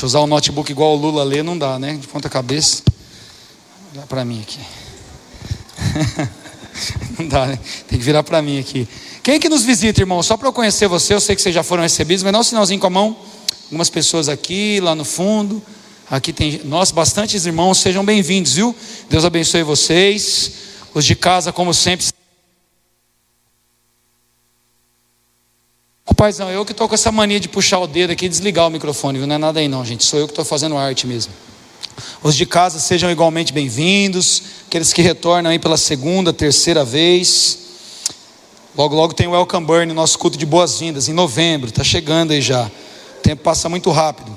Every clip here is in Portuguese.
Deixa eu usar o notebook igual o Lula lê, não dá, né? De ponta cabeça. Dá para mim aqui. não dá, né? Tem que virar para mim aqui. Quem é que nos visita, irmão? Só para eu conhecer você, eu sei que vocês já foram recebidos, mas dá um sinalzinho com a mão. Algumas pessoas aqui, lá no fundo. Aqui tem, nós, bastantes irmãos, sejam bem-vindos, viu? Deus abençoe vocês. Os de casa, como sempre. Paizão, eu que estou com essa mania de puxar o dedo aqui e desligar o microfone, viu? Não é nada aí não, gente. Sou eu que estou fazendo arte mesmo. Os de casa sejam igualmente bem-vindos. Aqueles que retornam aí pela segunda, terceira vez. Logo, logo tem o Welcome Burn, nosso culto de boas-vindas, em novembro. Está chegando aí já. O tempo passa muito rápido.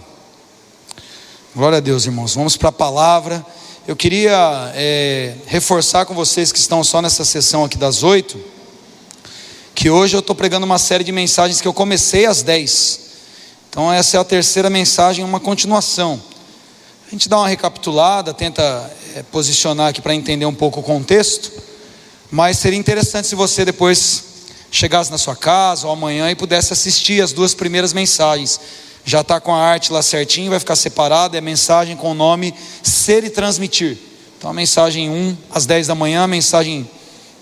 Glória a Deus, irmãos. Vamos para a palavra. Eu queria é, reforçar com vocês que estão só nessa sessão aqui das oito, que hoje eu estou pregando uma série de mensagens que eu comecei às dez. Então essa é a terceira mensagem, uma continuação. A gente dá uma recapitulada, tenta é, posicionar aqui para entender um pouco o contexto, mas seria interessante se você depois chegasse na sua casa ou amanhã e pudesse assistir as duas primeiras mensagens já está com a arte lá certinho, vai ficar separada, é mensagem com o nome Ser e Transmitir. Então a mensagem 1 às 10 da manhã, a mensagem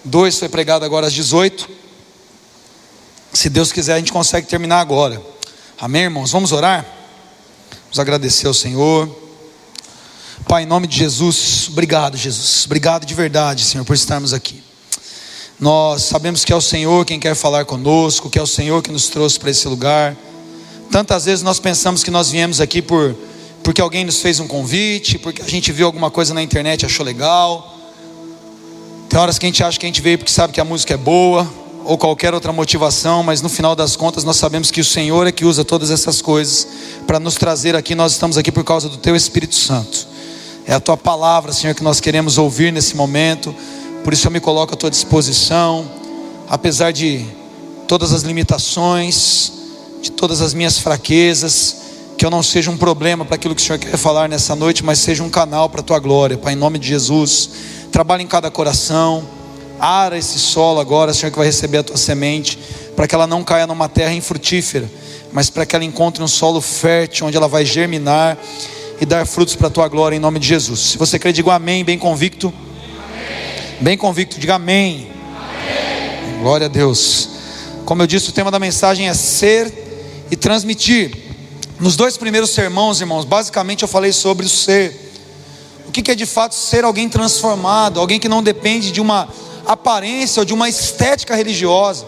2 foi pregada agora às 18. Se Deus quiser, a gente consegue terminar agora. Amém, irmãos? Vamos orar? Vamos agradecer ao Senhor. Pai, em nome de Jesus, obrigado, Jesus. Obrigado de verdade, Senhor, por estarmos aqui. Nós sabemos que é o Senhor quem quer falar conosco, que é o Senhor que nos trouxe para esse lugar. Tantas vezes nós pensamos que nós viemos aqui por porque alguém nos fez um convite, porque a gente viu alguma coisa na internet e achou legal. Tem horas que a gente acha que a gente veio porque sabe que a música é boa, ou qualquer outra motivação, mas no final das contas nós sabemos que o Senhor é que usa todas essas coisas para nos trazer aqui. Nós estamos aqui por causa do Teu Espírito Santo. É a Tua palavra, Senhor, que nós queremos ouvir nesse momento. Por isso eu me coloco à Tua disposição, apesar de todas as limitações, de todas as minhas fraquezas, que eu não seja um problema para aquilo que o Senhor quer falar nessa noite, mas seja um canal para a tua glória, Pai, em nome de Jesus. Trabalhe em cada coração, ara esse solo agora, Senhor, que vai receber a tua semente, para que ela não caia numa terra infrutífera, mas para que ela encontre um solo fértil, onde ela vai germinar e dar frutos para a tua glória, em nome de Jesus. Se você crê, diga amém, bem convicto. Amém. Bem convicto, diga amém. amém. Glória a Deus. Como eu disse, o tema da mensagem é ser e transmitir. Nos dois primeiros sermãos, irmãos, basicamente eu falei sobre o ser. O que é de fato ser alguém transformado, alguém que não depende de uma aparência ou de uma estética religiosa.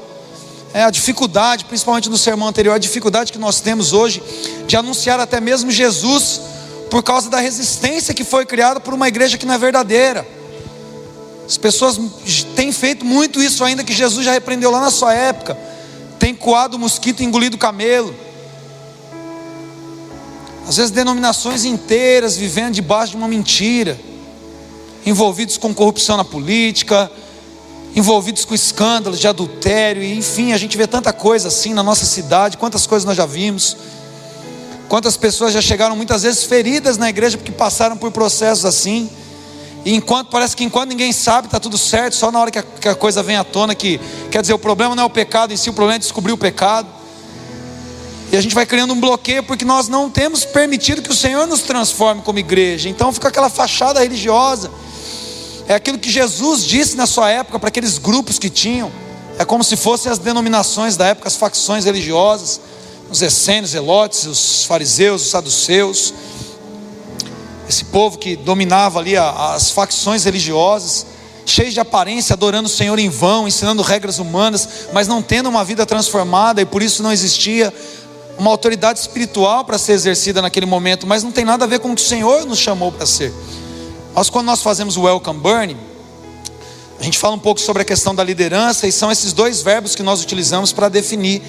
É a dificuldade, principalmente no sermão anterior, a dificuldade que nós temos hoje de anunciar até mesmo Jesus por causa da resistência que foi criada por uma igreja que não é verdadeira. As pessoas têm feito muito isso ainda que Jesus já repreendeu lá na sua época tem coado o mosquito e engolido o camelo. Às vezes denominações inteiras vivendo debaixo de uma mentira, envolvidos com corrupção na política, envolvidos com escândalos de adultério, e enfim, a gente vê tanta coisa assim na nossa cidade, quantas coisas nós já vimos. Quantas pessoas já chegaram muitas vezes feridas na igreja porque passaram por processos assim. E enquanto parece que enquanto ninguém sabe, está tudo certo, só na hora que a, que a, coisa vem à tona que quer dizer, o problema não é o pecado em si, o problema é descobrir o pecado. E a gente vai criando um bloqueio porque nós não temos permitido que o Senhor nos transforme como igreja. Então fica aquela fachada religiosa. É aquilo que Jesus disse na sua época para aqueles grupos que tinham. É como se fossem as denominações da época, as facções religiosas, os essênios, zelotes, os fariseus, os saduceus esse povo que dominava ali as facções religiosas, cheios de aparência, adorando o Senhor em vão, ensinando regras humanas, mas não tendo uma vida transformada, e por isso não existia uma autoridade espiritual para ser exercida naquele momento, mas não tem nada a ver com o que o Senhor nos chamou para ser. Nós, quando nós fazemos o Welcome Burning, a gente fala um pouco sobre a questão da liderança, e são esses dois verbos que nós utilizamos para definir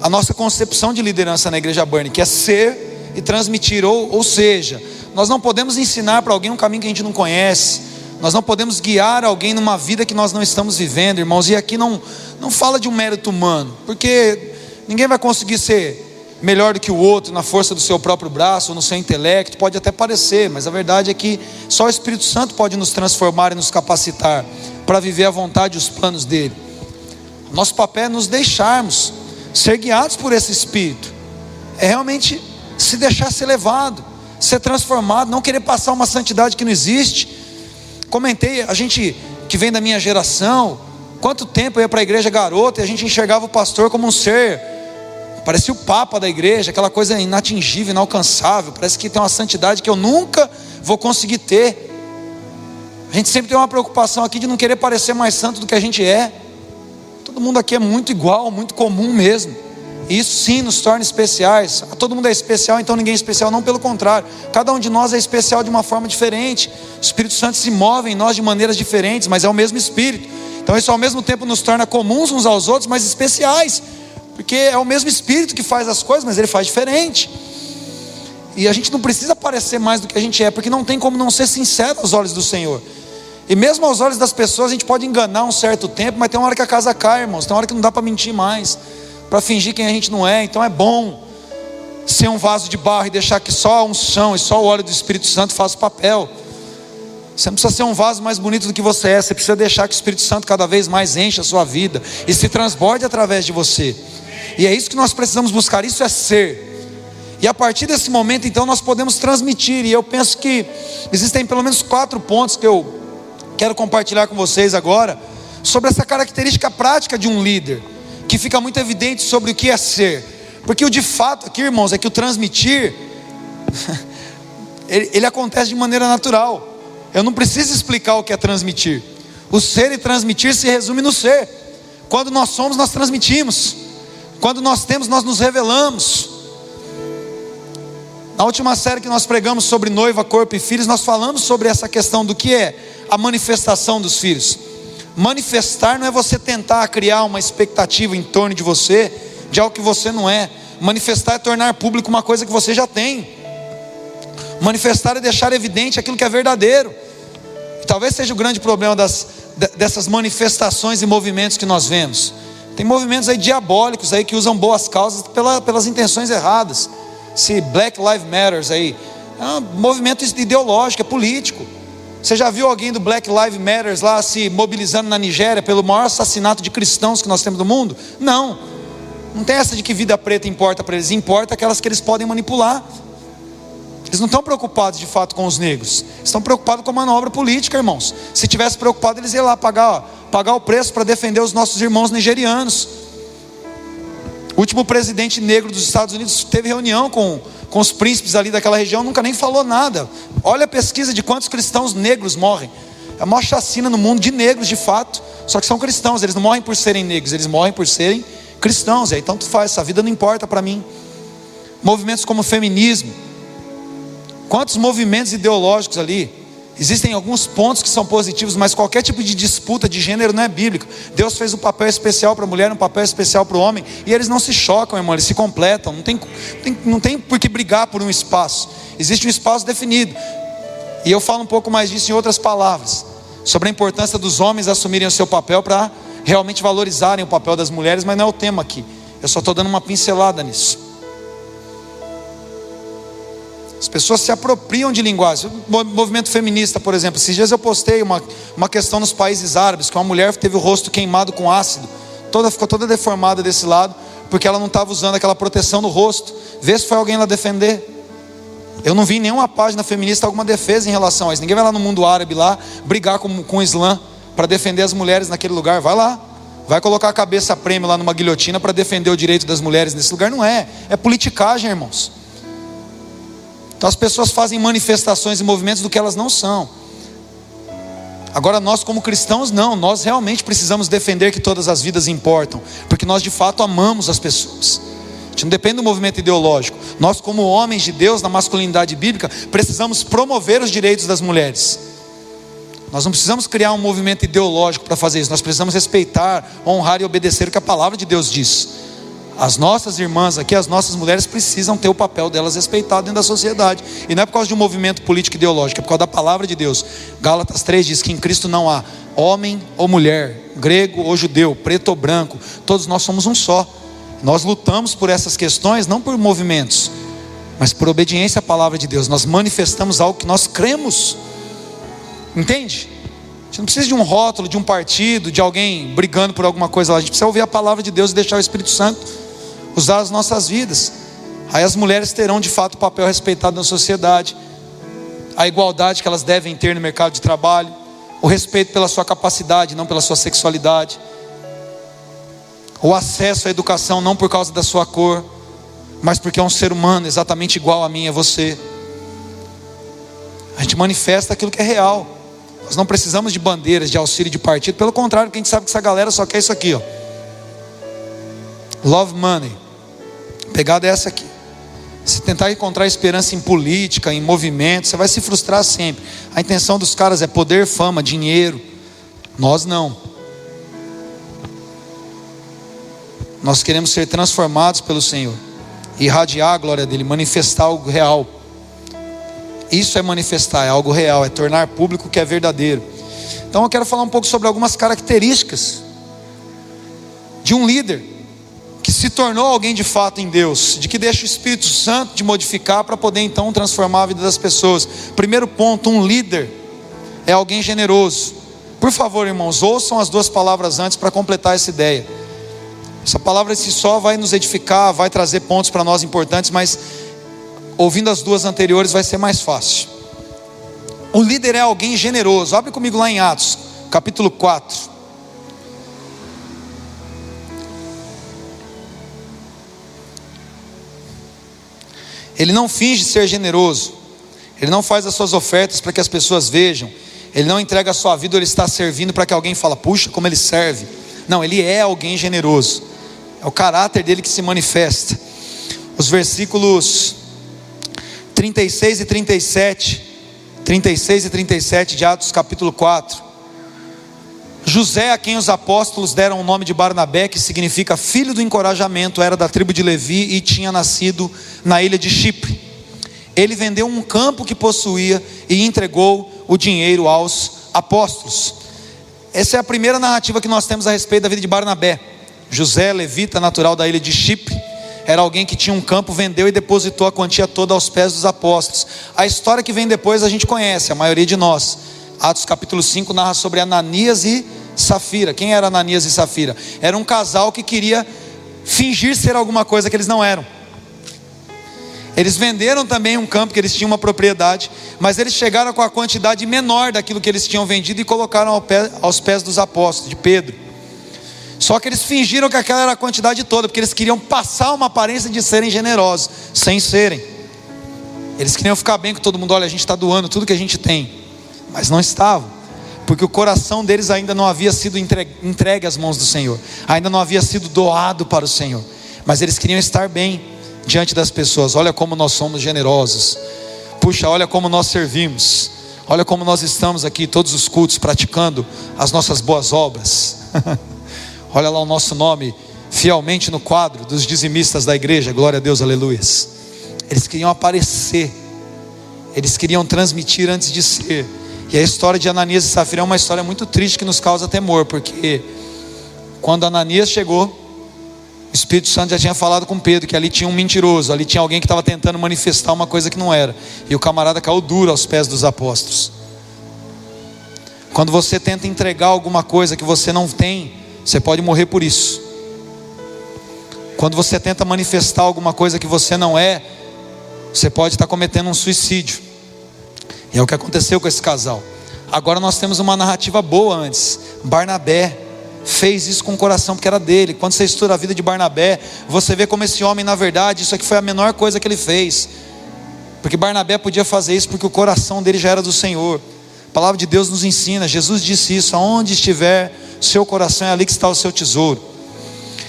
a nossa concepção de liderança na igreja Burning, que é ser e transmitir, ou, ou seja, nós não podemos ensinar para alguém um caminho que a gente não conhece. Nós não podemos guiar alguém numa vida que nós não estamos vivendo, irmãos. E aqui não, não fala de um mérito humano, porque ninguém vai conseguir ser melhor do que o outro na força do seu próprio braço no seu intelecto. Pode até parecer, mas a verdade é que só o Espírito Santo pode nos transformar e nos capacitar para viver a vontade e os planos dele. Nosso papel é nos deixarmos ser guiados por esse Espírito. É realmente se deixar ser levado, ser transformado, não querer passar uma santidade que não existe. Comentei, a gente que vem da minha geração, quanto tempo eu ia para a igreja garota e a gente enxergava o pastor como um ser, parecia o papa da igreja, aquela coisa inatingível, inalcançável, parece que tem uma santidade que eu nunca vou conseguir ter. A gente sempre tem uma preocupação aqui de não querer parecer mais santo do que a gente é. Todo mundo aqui é muito igual, muito comum mesmo. E isso sim nos torna especiais. Todo mundo é especial, então ninguém é especial, não pelo contrário. Cada um de nós é especial de uma forma diferente. O Espírito Santo se move em nós de maneiras diferentes, mas é o mesmo Espírito. Então isso ao mesmo tempo nos torna comuns uns aos outros, mas especiais. Porque é o mesmo Espírito que faz as coisas, mas ele faz diferente. E a gente não precisa parecer mais do que a gente é, porque não tem como não ser sincero aos olhos do Senhor. E mesmo aos olhos das pessoas, a gente pode enganar um certo tempo, mas tem uma hora que a casa cai, irmãos. Tem uma hora que não dá para mentir mais, para fingir quem a gente não é. Então é bom ser um vaso de barro e deixar que só a unção e só o óleo do Espírito Santo faça o papel. Você não precisa ser um vaso mais bonito do que você é, você precisa deixar que o Espírito Santo cada vez mais enche a sua vida e se transborde através de você. E é isso que nós precisamos buscar, isso é ser. E a partir desse momento, então, nós podemos transmitir. E eu penso que existem pelo menos quatro pontos que eu quero compartilhar com vocês agora sobre essa característica prática de um líder, que fica muito evidente sobre o que é ser. Porque o de fato aqui, irmãos, é que o transmitir ele, ele acontece de maneira natural. Eu não preciso explicar o que é transmitir. O ser e transmitir se resume no ser. Quando nós somos, nós transmitimos. Quando nós temos, nós nos revelamos. Na última série que nós pregamos sobre noiva, corpo e filhos, nós falamos sobre essa questão do que é a manifestação dos filhos. Manifestar não é você tentar criar uma expectativa em torno de você, de algo que você não é. Manifestar é tornar público uma coisa que você já tem. Manifestar é deixar evidente aquilo que é verdadeiro. E talvez seja o grande problema das, dessas manifestações e movimentos que nós vemos. Tem movimentos aí diabólicos aí que usam boas causas pela, pelas intenções erradas. Se Black Lives Matters aí, é um movimento ideológico, é político. Você já viu alguém do Black Lives Matter lá se mobilizando na Nigéria pelo maior assassinato de cristãos que nós temos no mundo? Não. Não tem essa de que vida preta importa para eles, importa aquelas que eles podem manipular. Eles não estão preocupados de fato com os negros, estão preocupados com a manobra política, irmãos. Se tivesse preocupado, eles iam lá pagar, pagar o preço para defender os nossos irmãos nigerianos. O último presidente negro dos Estados Unidos teve reunião com com os príncipes ali daquela região, nunca nem falou nada. Olha a pesquisa de quantos cristãos negros morrem. É a maior chacina no mundo de negros, de fato. Só que são cristãos, eles não morrem por serem negros, eles morrem por serem cristãos. E aí tanto faz, essa vida não importa para mim. Movimentos como o feminismo. Quantos movimentos ideológicos ali? Existem alguns pontos que são positivos, mas qualquer tipo de disputa de gênero não é bíblico. Deus fez um papel especial para a mulher, um papel especial para o homem, e eles não se chocam, irmão, eles se completam. Não tem, tem, não tem por que brigar por um espaço. Existe um espaço definido. E eu falo um pouco mais disso em outras palavras, sobre a importância dos homens assumirem o seu papel para realmente valorizarem o papel das mulheres, mas não é o tema aqui. Eu só estou dando uma pincelada nisso. As pessoas se apropriam de linguagem. O movimento feminista, por exemplo. Esses dias eu postei uma, uma questão nos países árabes, que uma mulher teve o rosto queimado com ácido. Toda, ficou toda deformada desse lado, porque ela não estava usando aquela proteção no rosto. Vê se foi alguém lá defender. Eu não vi nenhuma página feminista alguma defesa em relação a isso. Ninguém vai lá no mundo árabe lá brigar com, com o Islã para defender as mulheres naquele lugar. Vai lá. Vai colocar a cabeça prêmio lá numa guilhotina para defender o direito das mulheres nesse lugar. Não é. É politicagem, irmãos. Então as pessoas fazem manifestações e movimentos do que elas não são. Agora nós como cristãos não, nós realmente precisamos defender que todas as vidas importam, porque nós de fato amamos as pessoas. A gente não depende do movimento ideológico. Nós como homens de Deus na masculinidade bíblica, precisamos promover os direitos das mulheres. Nós não precisamos criar um movimento ideológico para fazer isso. Nós precisamos respeitar, honrar e obedecer o que a palavra de Deus diz. As nossas irmãs aqui, as nossas mulheres precisam ter o papel delas respeitado dentro da sociedade. E não é por causa de um movimento político ideológico, é por causa da palavra de Deus. Gálatas 3 diz que em Cristo não há homem ou mulher, grego ou judeu, preto ou branco, todos nós somos um só. Nós lutamos por essas questões não por movimentos, mas por obediência à palavra de Deus. Nós manifestamos algo que nós cremos. Entende? Gente não precisa de um rótulo, de um partido, de alguém brigando por alguma coisa lá. A gente precisa ouvir a palavra de Deus e deixar o Espírito Santo usar as nossas vidas. Aí as mulheres terão de fato o papel respeitado na sociedade, a igualdade que elas devem ter no mercado de trabalho, o respeito pela sua capacidade, não pela sua sexualidade, o acesso à educação não por causa da sua cor, mas porque é um ser humano exatamente igual a mim e a você. A gente manifesta aquilo que é real. Nós não precisamos de bandeiras, de auxílio de partido, pelo contrário, porque a gente sabe que essa galera só quer isso aqui, ó. Love money. Pegada é essa aqui. Se tentar encontrar esperança em política, em movimento, você vai se frustrar sempre. A intenção dos caras é poder, fama, dinheiro. Nós não. Nós queremos ser transformados pelo Senhor, irradiar a glória dele, manifestar algo real. Isso é manifestar, é algo real, é tornar público o que é verdadeiro. Então eu quero falar um pouco sobre algumas características de um líder que se tornou alguém de fato em Deus, de que deixa o Espírito Santo de modificar para poder então transformar a vida das pessoas. Primeiro ponto, um líder é alguém generoso. Por favor, irmãos, ouçam as duas palavras antes para completar essa ideia. Essa palavra si só vai nos edificar, vai trazer pontos para nós importantes, mas ouvindo as duas anteriores vai ser mais fácil. O líder é alguém generoso. Abre comigo lá em Atos, capítulo 4. Ele não finge ser generoso. Ele não faz as suas ofertas para que as pessoas vejam. Ele não entrega a sua vida, ele está servindo para que alguém fale, puxa, como ele serve. Não, ele é alguém generoso. É o caráter dele que se manifesta. Os versículos 36 e 37, 36 e 37 de Atos capítulo 4. José, a quem os apóstolos deram o nome de Barnabé, que significa filho do encorajamento, era da tribo de Levi e tinha nascido na ilha de Chipre. Ele vendeu um campo que possuía e entregou o dinheiro aos apóstolos. Essa é a primeira narrativa que nós temos a respeito da vida de Barnabé. José, levita natural da ilha de Chipre, era alguém que tinha um campo, vendeu e depositou a quantia toda aos pés dos apóstolos. A história que vem depois a gente conhece, a maioria de nós. Atos capítulo 5 narra sobre Ananias e Safira. Quem era Ananias e Safira? Era um casal que queria fingir ser alguma coisa que eles não eram. Eles venderam também um campo que eles tinham uma propriedade, mas eles chegaram com a quantidade menor daquilo que eles tinham vendido e colocaram aos pés dos apóstolos, de Pedro. Só que eles fingiram que aquela era a quantidade toda, porque eles queriam passar uma aparência de serem generosos, sem serem. Eles queriam ficar bem com todo mundo. Olha, a gente está doando tudo que a gente tem, mas não estavam, porque o coração deles ainda não havia sido entregue, entregue às mãos do Senhor, ainda não havia sido doado para o Senhor, mas eles queriam estar bem diante das pessoas. Olha como nós somos generosos. Puxa, olha como nós servimos. Olha como nós estamos aqui todos os cultos praticando as nossas boas obras. Olha lá o nosso nome fielmente no quadro dos dizimistas da igreja. Glória a Deus, aleluias. Eles queriam aparecer, eles queriam transmitir antes de ser. E a história de Ananias e Safira é uma história muito triste que nos causa temor, porque quando Ananias chegou, o Espírito Santo já tinha falado com Pedro que ali tinha um mentiroso, ali tinha alguém que estava tentando manifestar uma coisa que não era. E o camarada caiu duro aos pés dos apóstolos. Quando você tenta entregar alguma coisa que você não tem, você pode morrer por isso. Quando você tenta manifestar alguma coisa que você não é, você pode estar cometendo um suicídio. E é o que aconteceu com esse casal. Agora nós temos uma narrativa boa antes. Barnabé fez isso com o coração porque era dele. Quando você estuda a vida de Barnabé, você vê como esse homem, na verdade, isso aqui foi a menor coisa que ele fez. Porque Barnabé podia fazer isso porque o coração dele já era do Senhor. A palavra de Deus nos ensina, Jesus disse isso: aonde estiver seu coração é ali que está o seu tesouro.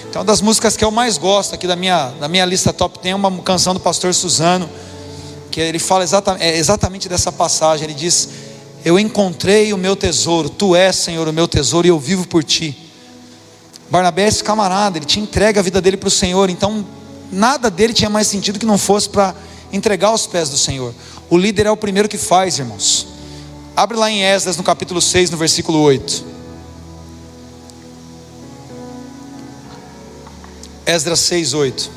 Então, uma das músicas que eu mais gosto aqui da minha, da minha lista top tem uma canção do pastor Suzano, que ele fala exatamente, é exatamente dessa passagem. Ele diz: Eu encontrei o meu tesouro, tu és, Senhor, o meu tesouro, e eu vivo por ti. Barnabé é esse camarada, ele tinha entregue a vida dele para o Senhor, então nada dele tinha mais sentido que não fosse para entregar aos pés do Senhor. O líder é o primeiro que faz, irmãos. Abre lá em Esdras, no capítulo 6, no versículo 8. Esdras 6, 8.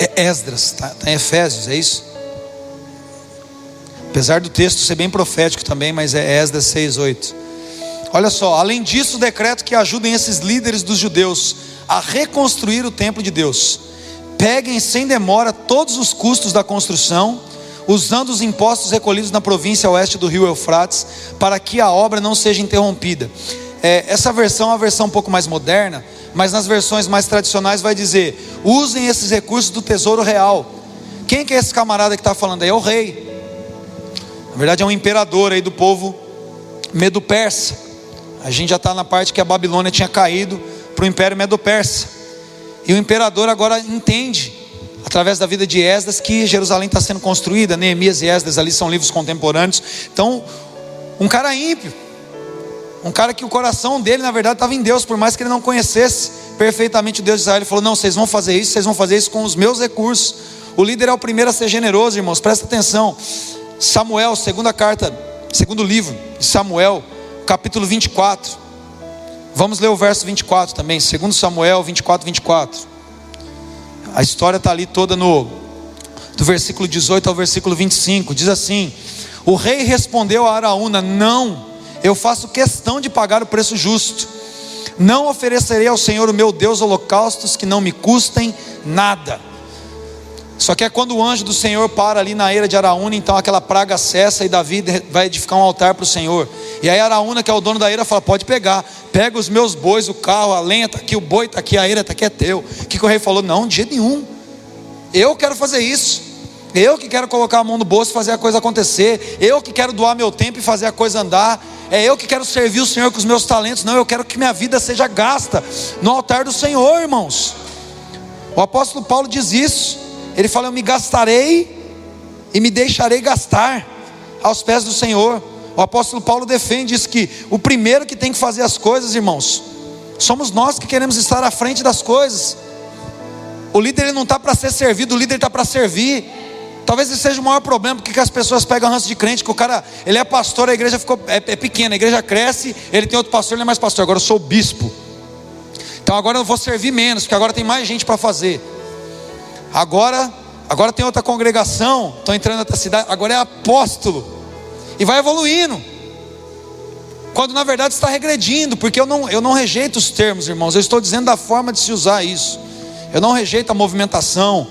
É Esdras, está tá em Efésios, é isso? Apesar do texto ser bem profético também, mas é Esdras 6, 8. Olha só, além disso, decreto que ajudem esses líderes dos judeus a reconstruir o templo de Deus. Peguem sem demora todos os custos da construção, usando os impostos recolhidos na província oeste do rio Eufrates, para que a obra não seja interrompida. É, essa versão é uma versão um pouco mais moderna, mas nas versões mais tradicionais vai dizer: usem esses recursos do tesouro real. Quem que é esse camarada que está falando aí? É o rei. Na verdade, é um imperador aí do povo medo-persa. A gente já está na parte que a Babilônia tinha caído para o Império Medo-Persa. E o imperador agora entende, através da vida de Esdras, que Jerusalém está sendo construída. Neemias e Esdras ali são livros contemporâneos. Então, um cara ímpio, um cara que o coração dele, na verdade, estava em Deus, por mais que ele não conhecesse perfeitamente o Deus de Israel. Ele falou: Não, vocês vão fazer isso, vocês vão fazer isso com os meus recursos. O líder é o primeiro a ser generoso, irmãos, presta atenção. Samuel, segunda carta, segundo livro de Samuel, capítulo 24. Vamos ler o verso 24 também, 2 Samuel 24, 24. A história está ali toda no do versículo 18 ao versículo 25. Diz assim: O rei respondeu a Araúna: Não, eu faço questão de pagar o preço justo. Não oferecerei ao Senhor o meu Deus holocaustos que não me custem nada. Só que é quando o anjo do Senhor para ali na eira de Araúna, então aquela praga cessa e Davi vai edificar um altar para o Senhor. E aí Araúna, que é o dono da eira, fala: Pode pegar, pega os meus bois, o carro, a lenha está aqui, o boi está aqui, a eira está aqui, é teu. O que, o rei falou? Não, de jeito nenhum. Eu quero fazer isso. Eu que quero colocar a mão no bolso e fazer a coisa acontecer. Eu que quero doar meu tempo e fazer a coisa andar. É eu que quero servir o Senhor com os meus talentos. Não, eu quero que minha vida seja gasta no altar do Senhor, irmãos. O apóstolo Paulo diz isso. Ele fala: Eu me gastarei e me deixarei gastar aos pés do Senhor. O apóstolo Paulo defende isso que o primeiro que tem que fazer as coisas, irmãos, somos nós que queremos estar à frente das coisas. O líder ele não está para ser servido, o líder está para servir. Talvez esse seja o maior problema, porque as pessoas pegam ranço de crente, que o cara, ele é pastor, a igreja ficou, é, é pequena, a igreja cresce, ele tem outro pastor, ele é mais pastor, agora eu sou bispo. Então agora eu vou servir menos, porque agora tem mais gente para fazer. Agora, agora tem outra congregação, estou entrando na outra cidade, agora é apóstolo. E vai evoluindo. Quando na verdade está regredindo, porque eu não, eu não rejeito os termos, irmãos, eu estou dizendo da forma de se usar isso. Eu não rejeito a movimentação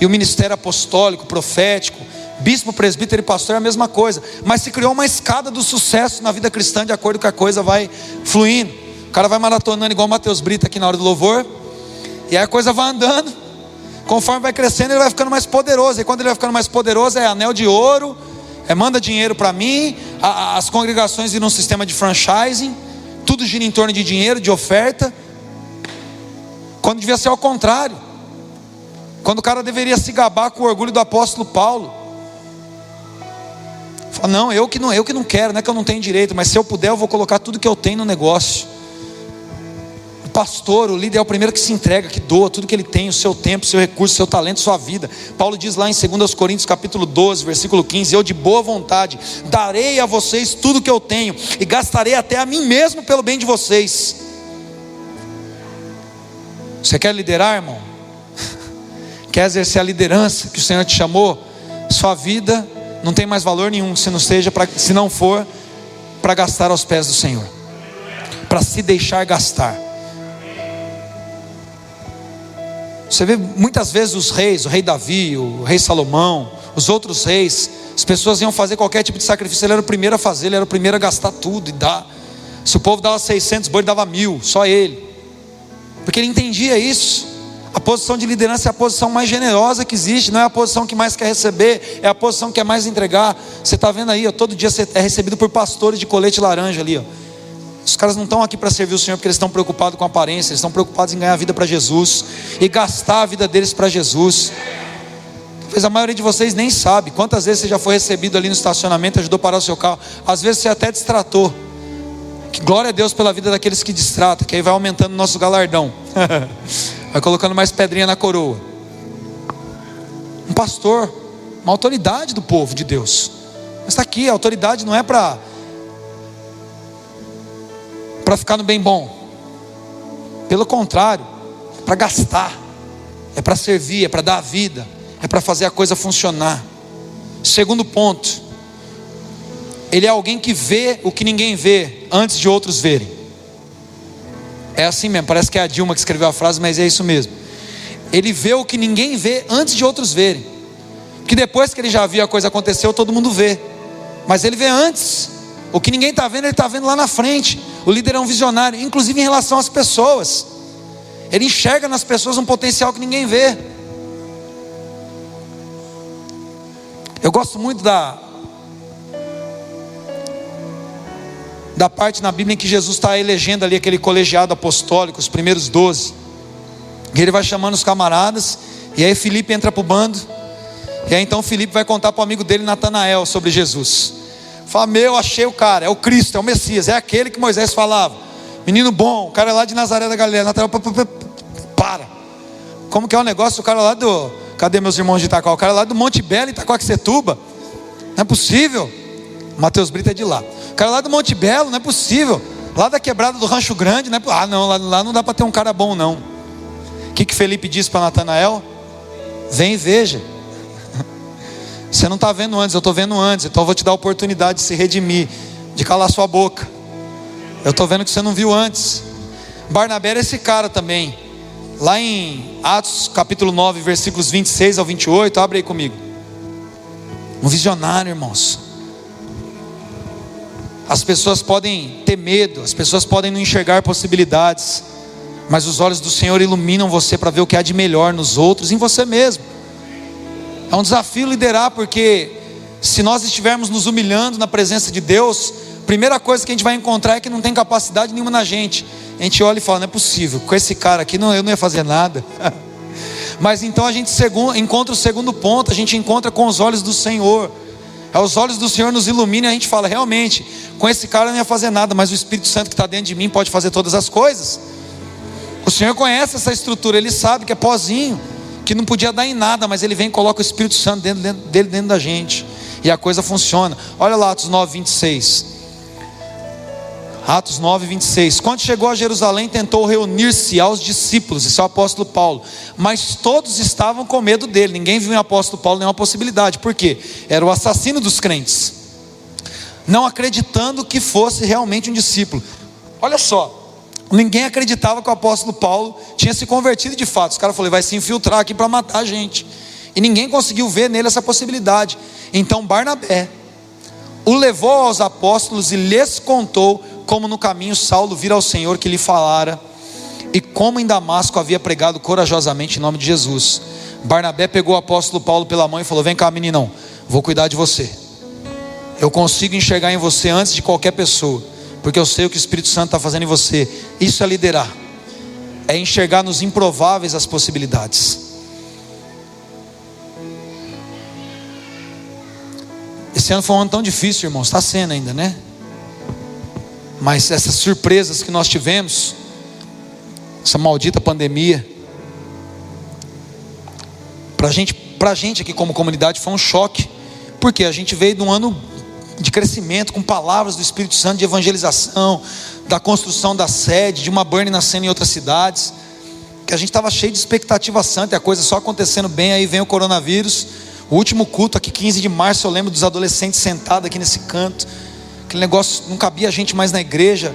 e o ministério apostólico, profético, bispo, presbítero e pastor é a mesma coisa, mas se criou uma escada do sucesso na vida cristã de acordo com a coisa vai fluindo. O cara vai maratonando igual Mateus Brito aqui na hora do louvor, e aí a coisa vai andando, Conforme vai crescendo, ele vai ficando mais poderoso. E quando ele vai ficando mais poderoso, é anel de ouro, é manda dinheiro para mim. A, as congregações viram um sistema de franchising, tudo gira em torno de dinheiro, de oferta. Quando devia ser ao contrário. Quando o cara deveria se gabar com o orgulho do apóstolo Paulo. Fala, não, eu que não, eu que não quero, não é que eu não tenho direito, mas se eu puder, eu vou colocar tudo que eu tenho no negócio pastor, o líder é o primeiro que se entrega, que doa tudo que ele tem, o seu tempo, seu recurso, seu talento, sua vida. Paulo diz lá em 2 Coríntios capítulo 12, versículo 15: Eu de boa vontade darei a vocês tudo que eu tenho e gastarei até a mim mesmo pelo bem de vocês. Você quer liderar, irmão? Quer exercer a liderança que o Senhor te chamou? Sua vida não tem mais valor nenhum se não seja se não for para gastar aos pés do Senhor, para se deixar gastar. Você vê muitas vezes os reis, o rei Davi, o rei Salomão, os outros reis, as pessoas iam fazer qualquer tipo de sacrifício, ele era o primeiro a fazer, ele era o primeiro a gastar tudo e dar. Se o povo dava 600 boi, ele dava mil, só ele, porque ele entendia isso. A posição de liderança é a posição mais generosa que existe, não é a posição que mais quer receber, é a posição que quer mais entregar. Você está vendo aí, ó, todo dia você é recebido por pastores de colete laranja ali, ó. Os caras não estão aqui para servir o Senhor porque eles estão preocupados com aparência, eles estão preocupados em ganhar a vida para Jesus e gastar a vida deles para Jesus. Talvez a maioria de vocês nem sabe quantas vezes você já foi recebido ali no estacionamento, ajudou a parar o seu carro. Às vezes você até distratou. Que glória a Deus pela vida daqueles que distratam, que aí vai aumentando o nosso galardão. vai colocando mais pedrinha na coroa. Um pastor, uma autoridade do povo de Deus. Mas está aqui, a autoridade não é para para ficar no bem bom. Pelo contrário, é para gastar, é para servir, é para dar a vida, é para fazer a coisa funcionar. Segundo ponto, ele é alguém que vê o que ninguém vê antes de outros verem. É assim mesmo, parece que é a Dilma que escreveu a frase, mas é isso mesmo. Ele vê o que ninguém vê antes de outros verem. Porque depois que ele já viu a coisa aconteceu, todo mundo vê. Mas ele vê antes. O que ninguém está vendo, ele está vendo lá na frente. O líder é um visionário, inclusive em relação às pessoas. Ele enxerga nas pessoas um potencial que ninguém vê. Eu gosto muito da da parte na Bíblia em que Jesus está elegendo ali aquele colegiado apostólico, os primeiros doze. E ele vai chamando os camaradas, e aí Felipe entra para o bando, e aí então Felipe vai contar para o amigo dele, Natanael, sobre Jesus. Fala, meu, achei o cara, é o Cristo, é o Messias, é aquele que Moisés falava. Menino bom, o cara é lá de Nazaré da Galileia. Natanael, para. Como que é o negócio? O cara lá do. Cadê meus irmãos de Itaquá? O cara lá do Monte Belo, Itacoaxetuba. Não é possível. Mateus Brito é de lá. O cara lá do Monte Belo, não é possível. Lá da quebrada do Rancho Grande, não é Ah, não, lá, lá não dá para ter um cara bom, não. O que, que Felipe disse para Natanael? Vem e veja. Você não está vendo antes, eu estou vendo antes. Então eu vou te dar a oportunidade de se redimir, de calar sua boca. Eu estou vendo que você não viu antes. Barnabé era esse cara também. Lá em Atos capítulo 9, versículos 26 ao 28, abre aí comigo. Um visionário, irmãos. As pessoas podem ter medo, as pessoas podem não enxergar possibilidades, mas os olhos do Senhor iluminam você para ver o que há de melhor nos outros, em você mesmo. É um desafio liderar, porque se nós estivermos nos humilhando na presença de Deus, primeira coisa que a gente vai encontrar é que não tem capacidade nenhuma na gente. A gente olha e fala: não é possível, com esse cara aqui não, eu não ia fazer nada. Mas então a gente encontra o segundo ponto, a gente encontra com os olhos do Senhor. Os olhos do Senhor nos iluminam e a gente fala: realmente, com esse cara eu não ia fazer nada, mas o Espírito Santo que está dentro de mim pode fazer todas as coisas. O Senhor conhece essa estrutura, Ele sabe que é pozinho, que não podia dar em nada, mas Ele vem e coloca o Espírito Santo dentro, dentro dele dentro da gente, e a coisa funciona. Olha lá, Atos 9, 26. Atos 9, 26. Quando chegou a Jerusalém, tentou reunir-se aos discípulos, esse é o apóstolo Paulo, mas todos estavam com medo dele, ninguém viu em apóstolo Paulo nenhuma possibilidade, por quê? Era o assassino dos crentes, não acreditando que fosse realmente um discípulo. Olha só, ninguém acreditava que o apóstolo Paulo tinha se convertido de fato, os caras falaram, vai se infiltrar aqui para matar a gente, e ninguém conseguiu ver nele essa possibilidade. Então Barnabé o levou aos apóstolos e lhes contou como no caminho Saulo vira ao Senhor que lhe falara, e como em Damasco havia pregado corajosamente em nome de Jesus. Barnabé pegou o apóstolo Paulo pela mão e falou: Vem cá, meninão, vou cuidar de você. Eu consigo enxergar em você antes de qualquer pessoa, porque eu sei o que o Espírito Santo está fazendo em você. Isso é liderar, é enxergar nos improváveis as possibilidades. Esse ano foi um ano tão difícil, irmãos, está sendo ainda, né? Mas essas surpresas que nós tivemos, essa maldita pandemia, para gente, a gente aqui como comunidade foi um choque, porque a gente veio de um ano de crescimento, com palavras do Espírito Santo, de evangelização, da construção da sede, de uma burn nascendo em outras cidades, que a gente estava cheio de expectativa santa e a coisa só acontecendo bem, aí vem o coronavírus. O último culto aqui, 15 de março, eu lembro dos adolescentes sentados aqui nesse canto aquele negócio, não cabia gente mais na igreja.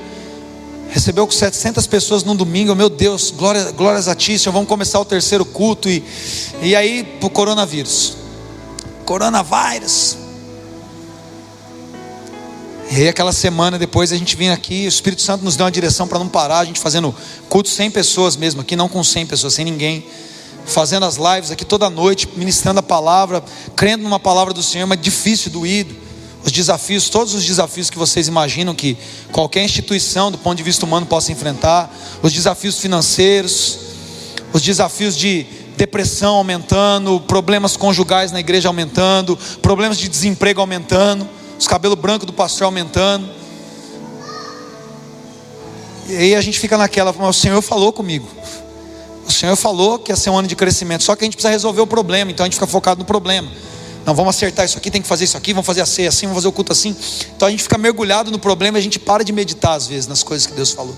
Recebeu com 700 pessoas num domingo, meu Deus, glória, glórias a ti, Senhor, vamos começar o terceiro culto. E, e aí, o coronavírus. Coronavírus. E aí, aquela semana depois, a gente vinha aqui, o Espírito Santo nos deu uma direção para não parar, a gente fazendo culto sem pessoas mesmo, aqui não com 100 pessoas, sem ninguém. Fazendo as lives aqui toda noite, ministrando a palavra, crendo numa palavra do Senhor, mas difícil, doído. Os desafios, todos os desafios que vocês imaginam que qualquer instituição, do ponto de vista humano, possa enfrentar, os desafios financeiros, os desafios de depressão aumentando, problemas conjugais na igreja aumentando, problemas de desemprego aumentando, os cabelos brancos do pastor aumentando. E aí a gente fica naquela, mas o Senhor falou comigo. O Senhor falou que ia ser um ano de crescimento, só que a gente precisa resolver o problema, então a gente fica focado no problema. Não, vamos acertar isso aqui, tem que fazer isso aqui, vamos fazer assim, assim, vamos fazer o culto assim. Então a gente fica mergulhado no problema e a gente para de meditar às vezes nas coisas que Deus falou.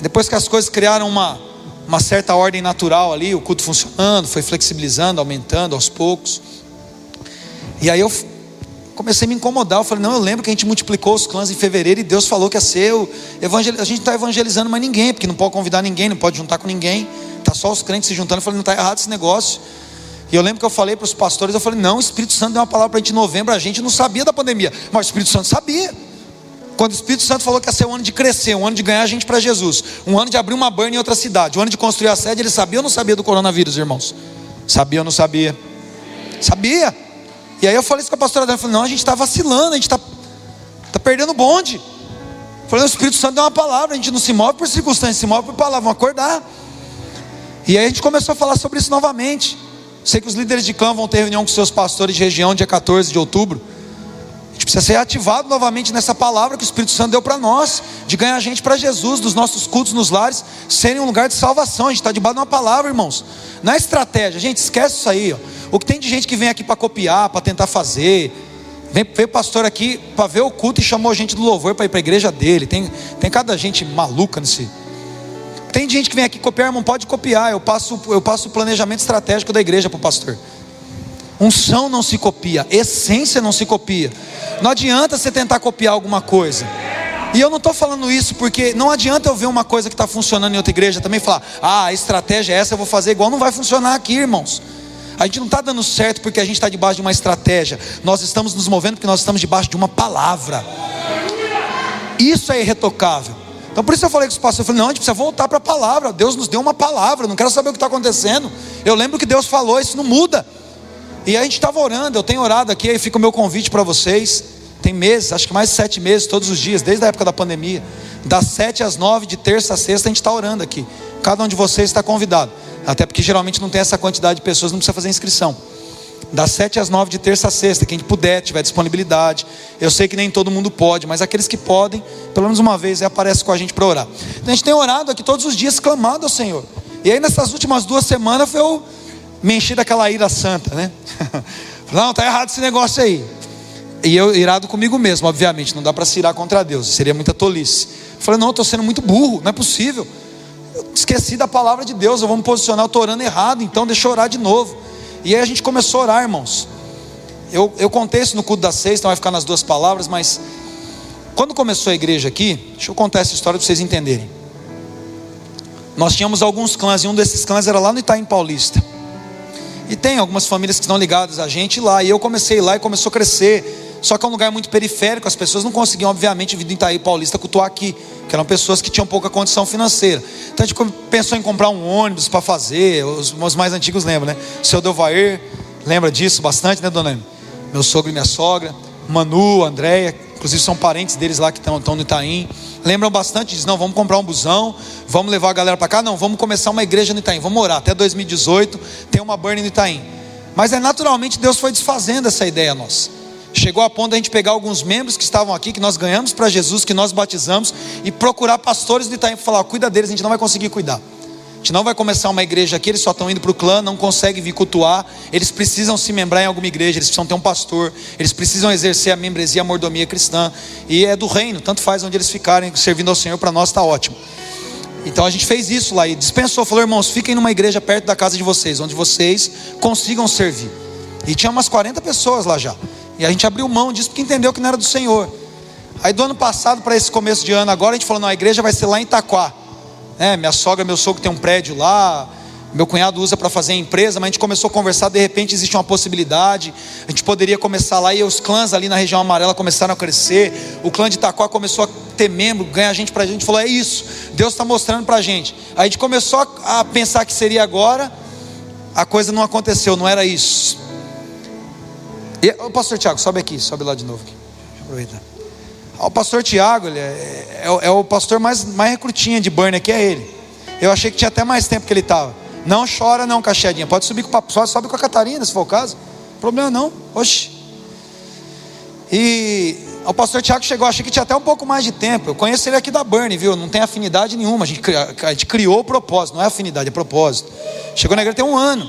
Depois que as coisas criaram uma, uma certa ordem natural ali, o culto funcionando, foi flexibilizando, aumentando aos poucos. E aí eu comecei a me incomodar. Eu falei, não, eu lembro que a gente multiplicou os clãs em fevereiro e Deus falou que ser. O evangel... A gente não está evangelizando mais ninguém, porque não pode convidar ninguém, não pode juntar com ninguém. Está só os crentes se juntando. Eu falei, não está errado esse negócio. E eu lembro que eu falei para os pastores, eu falei, não, o Espírito Santo deu uma palavra para a gente em novembro, a gente não sabia da pandemia, mas o Espírito Santo sabia. Quando o Espírito Santo falou que ia ser um ano de crescer, um ano de ganhar gente para Jesus, um ano de abrir uma burn em outra cidade, um ano de construir a sede, ele sabia ou não sabia do coronavírus, irmãos? Sabia ou não sabia? Sabia. E aí eu falei isso com a pastora dela, falei, não, a gente está vacilando, a gente está tá perdendo o bonde. Falei, o Espírito Santo deu uma palavra, a gente não se move por circunstâncias, se move por palavra, vamos acordar. E aí a gente começou a falar sobre isso novamente. Sei que os líderes de clã vão ter reunião com seus pastores de região dia 14 de outubro. A gente precisa ser ativado novamente nessa palavra que o Espírito Santo deu para nós, de ganhar gente para Jesus, dos nossos cultos nos lares, serem um lugar de salvação. A gente está debaixo de uma palavra, irmãos. Não é estratégia, gente, esquece isso aí. Ó. O que tem de gente que vem aqui para copiar, para tentar fazer. Vem, veio o pastor aqui para ver o culto e chamou gente do louvor para ir para a igreja dele. Tem, tem cada gente maluca nesse. Tem gente que vem aqui copiar, irmão, pode copiar. Eu passo, eu passo o planejamento estratégico da igreja para o pastor. Unção não se copia, essência não se copia. Não adianta você tentar copiar alguma coisa. E eu não estou falando isso porque não adianta eu ver uma coisa que está funcionando em outra igreja também falar, ah, a estratégia é essa, eu vou fazer igual. Não vai funcionar aqui, irmãos. A gente não está dando certo porque a gente está debaixo de uma estratégia. Nós estamos nos movendo porque nós estamos debaixo de uma palavra. Isso é irretocável. Então por isso eu falei com os pastores, eu falei, não, a gente precisa voltar para a palavra. Deus nos deu uma palavra, não quero saber o que está acontecendo. Eu lembro que Deus falou, isso não muda. E a gente estava orando, eu tenho orado aqui, aí fica o meu convite para vocês. Tem meses, acho que mais de sete meses, todos os dias, desde a época da pandemia. Das sete às nove, de terça a sexta, a gente está orando aqui. Cada um de vocês está convidado. Até porque geralmente não tem essa quantidade de pessoas, não precisa fazer inscrição. Das sete às nove de terça a sexta, quem puder, tiver disponibilidade. Eu sei que nem todo mundo pode, mas aqueles que podem, pelo menos uma vez, aparece com a gente para orar. Então a gente tem orado aqui todos os dias, clamando ao Senhor. E aí nessas últimas duas semanas foi eu me enchi daquela ira santa, né? Não, tá errado esse negócio aí. E eu irado comigo mesmo, obviamente, não dá para se irar contra Deus, seria muita tolice. falei, não, estou sendo muito burro, não é possível esqueci da palavra de Deus, eu vou me posicionar, eu estou orando errado, então deixa eu orar de novo. E aí a gente começou a orar, irmãos. Eu, eu contei isso no culto das seis, então vai ficar nas duas palavras, mas quando começou a igreja aqui, deixa eu contar essa história para vocês entenderem. Nós tínhamos alguns clãs, e um desses clãs era lá no Itaim Paulista. E tem algumas famílias que estão ligadas a gente lá, e eu comecei lá e começou a crescer. Só que é um lugar muito periférico, as pessoas não conseguiam, obviamente, vir do Itaí Paulista cultuar aqui, que eram pessoas que tinham pouca condição financeira. Então a gente pensou em comprar um ônibus para fazer, os, os, mais antigos lembram, né? O seu Delvair lembra disso bastante, né, dona? Meu sogro e minha sogra, Manu, Andréia, inclusive são parentes deles lá que estão no Itaim. Lembram bastante, diz, não, vamos comprar um busão, vamos levar a galera para cá, não, vamos começar uma igreja no Itaim, vamos orar, até 2018 tem uma burn no Itaim. Mas é naturalmente Deus foi desfazendo essa ideia nossa. Chegou a ponto de a gente pegar alguns membros que estavam aqui, que nós ganhamos para Jesus, que nós batizamos, e procurar pastores de Itaim para falar: cuida deles, a gente não vai conseguir cuidar. A gente não vai começar uma igreja aqui, eles só estão indo para o clã, não conseguem vir cultuar, eles precisam se membrar em alguma igreja, eles precisam ter um pastor, eles precisam exercer a membresia, a mordomia cristã, e é do reino, tanto faz onde eles ficarem servindo ao Senhor, para nós está ótimo. Então a gente fez isso lá e dispensou, falou: irmãos, fiquem numa igreja perto da casa de vocês, onde vocês consigam servir. E tinha umas 40 pessoas lá já. E a gente abriu mão disso porque entendeu que não era do Senhor. Aí do ano passado para esse começo de ano agora, a gente falou: não, a igreja vai ser lá em Itaquá. É, minha sogra, meu sogro tem um prédio lá, meu cunhado usa para fazer empresa, mas a gente começou a conversar, de repente existe uma possibilidade, a gente poderia começar lá, e os clãs ali na região amarela começaram a crescer, o clã de Itaquá começou a ter membro, ganhar gente para a gente, falou, é isso, Deus está mostrando para a gente. Aí a gente começou a pensar que seria agora, a coisa não aconteceu, não era isso. E, pastor Tiago, sobe aqui, sobe lá de novo. Aqui. Aproveitar. O pastor Tiago, ele é, é, é, o pastor mais, mais recrutinha de Burn aqui, é ele. Eu achei que tinha até mais tempo que ele estava. Não chora não, cacheadinha. Pode subir com só sobe com a Catarina, se for o caso. Problema não. Oxi. E o pastor Tiago chegou, achei que tinha até um pouco mais de tempo. Eu conheço ele aqui da Burn, viu? Não tem afinidade nenhuma. A gente, a gente criou o propósito, não é afinidade, é propósito. Chegou na igreja tem um ano.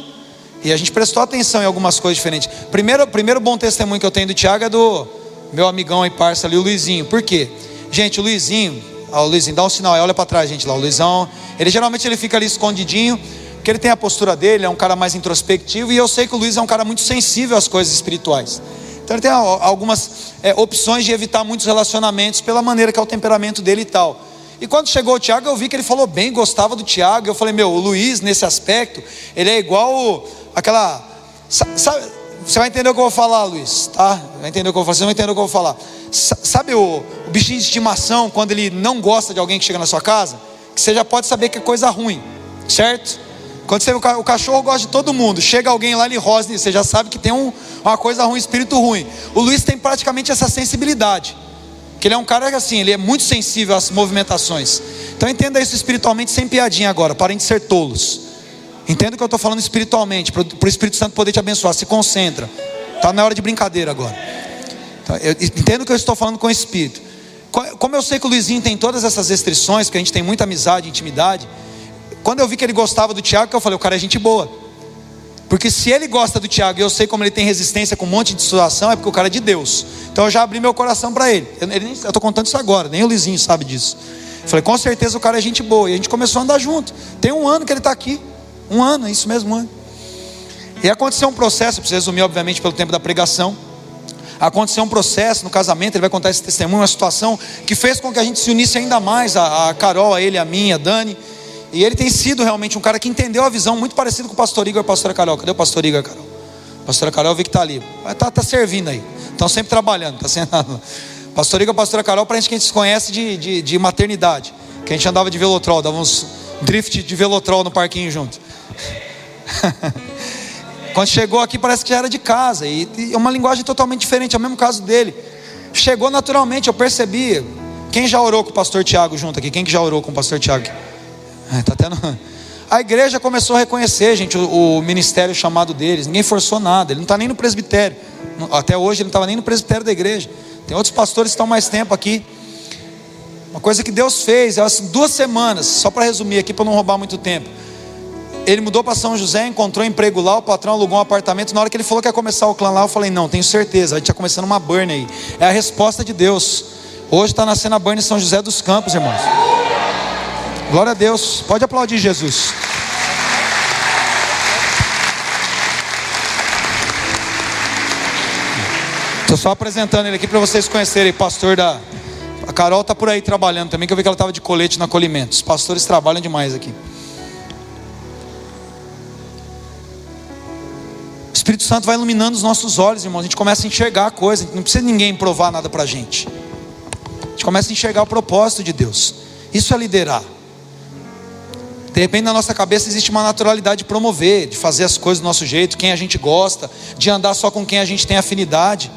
E a gente prestou atenção em algumas coisas diferentes. Primeiro, primeiro bom testemunho que eu tenho do Tiago é do meu amigão e parça ali, o Luizinho. Por quê? Gente, o Luizinho, ó, o Luizinho, dá um sinal aí, olha para trás, gente lá. O Luizão, ele geralmente ele fica ali escondidinho, porque ele tem a postura dele, é um cara mais introspectivo. E eu sei que o Luiz é um cara muito sensível às coisas espirituais. Então ele tem algumas é, opções de evitar muitos relacionamentos pela maneira que é o temperamento dele e tal. E quando chegou o Tiago, eu vi que ele falou bem, gostava do Tiago. Eu falei, meu, o Luiz, nesse aspecto, ele é igual aquela. Sabe, você vai entender o que eu vou falar, Luiz, tá? Vai entender o que eu vou falar, você vai entender o que eu vou falar. Sabe o, o bichinho de estimação, quando ele não gosta de alguém que chega na sua casa? Que você já pode saber que é coisa ruim, certo? Quando você, o cachorro gosta de todo mundo, chega alguém lá, ele rosna, você já sabe que tem um, uma coisa ruim, espírito ruim. O Luiz tem praticamente essa sensibilidade. Que ele é um cara que assim, ele é muito sensível às movimentações. Então entenda isso espiritualmente sem piadinha agora, parem de ser tolos. Entenda o que eu estou falando espiritualmente, para o Espírito Santo poder te abençoar. Se concentra. Está na hora de brincadeira agora. Eu entendo o que eu estou falando com o Espírito. Como eu sei que o Luizinho tem todas essas restrições, porque a gente tem muita amizade, intimidade. Quando eu vi que ele gostava do Tiago, eu falei, o cara é gente boa. Porque se ele gosta do Tiago e eu sei como ele tem resistência com um monte de situação, é porque o cara é de Deus. Então eu já abri meu coração para ele. Eu estou contando isso agora, nem o Luizinho sabe disso. Eu falei, com certeza o cara é gente boa. E a gente começou a andar junto. Tem um ano que ele está aqui. Um ano, é isso mesmo, um ano. E aconteceu um processo, preciso resumir, obviamente, pelo tempo da pregação. Aconteceu um processo no casamento, ele vai contar esse testemunho, uma situação que fez com que a gente se unisse ainda mais, a, a Carol, a ele, a mim, a Dani. E ele tem sido realmente um cara que entendeu a visão muito parecida com o pastor Igor e a pastora Carol. Cadê o pastor Igor, Carol? A pastora Carol, eu vi que está ali. Está tá servindo aí. Estão sempre trabalhando. Está sendo... Pastor Igor e a pastora Carol, para a gente que a gente se conhece de, de, de maternidade. Que a gente andava de velotrol, dava uns drift de velotrol no parquinho junto. Quando chegou aqui, parece que já era de casa. E, é uma linguagem totalmente diferente, é o mesmo caso dele. Chegou naturalmente, eu percebi. Quem já orou com o pastor Tiago junto aqui? Quem que já orou com o pastor Tiago? É, tá. A igreja começou a reconhecer, gente, o, o ministério chamado deles. Ninguém forçou nada. Ele não está nem no presbitério. Até hoje ele não estava nem no presbitério da igreja. Tem outros pastores que estão mais tempo aqui. Uma coisa que Deus fez, duas semanas, só para resumir aqui, para não roubar muito tempo. Ele mudou para São José, encontrou emprego lá, o patrão alugou um apartamento. Na hora que ele falou que ia começar o clã lá, eu falei: Não, tenho certeza, a gente está começando uma burn aí. É a resposta de Deus. Hoje está nascendo a burn em São José dos Campos, irmãos. Glória a Deus. Pode aplaudir Jesus. Estou só apresentando ele aqui para vocês conhecerem, pastor da. A Carol está por aí trabalhando também, que eu vi que ela estava de colete no acolhimento. Os pastores trabalham demais aqui. Espírito Santo vai iluminando os nossos olhos, irmãos. A gente começa a enxergar a coisa. Não precisa ninguém provar nada para a gente. A gente começa a enxergar o propósito de Deus. Isso é liderar. De repente na nossa cabeça existe uma naturalidade de promover, de fazer as coisas do nosso jeito, quem a gente gosta, de andar só com quem a gente tem afinidade.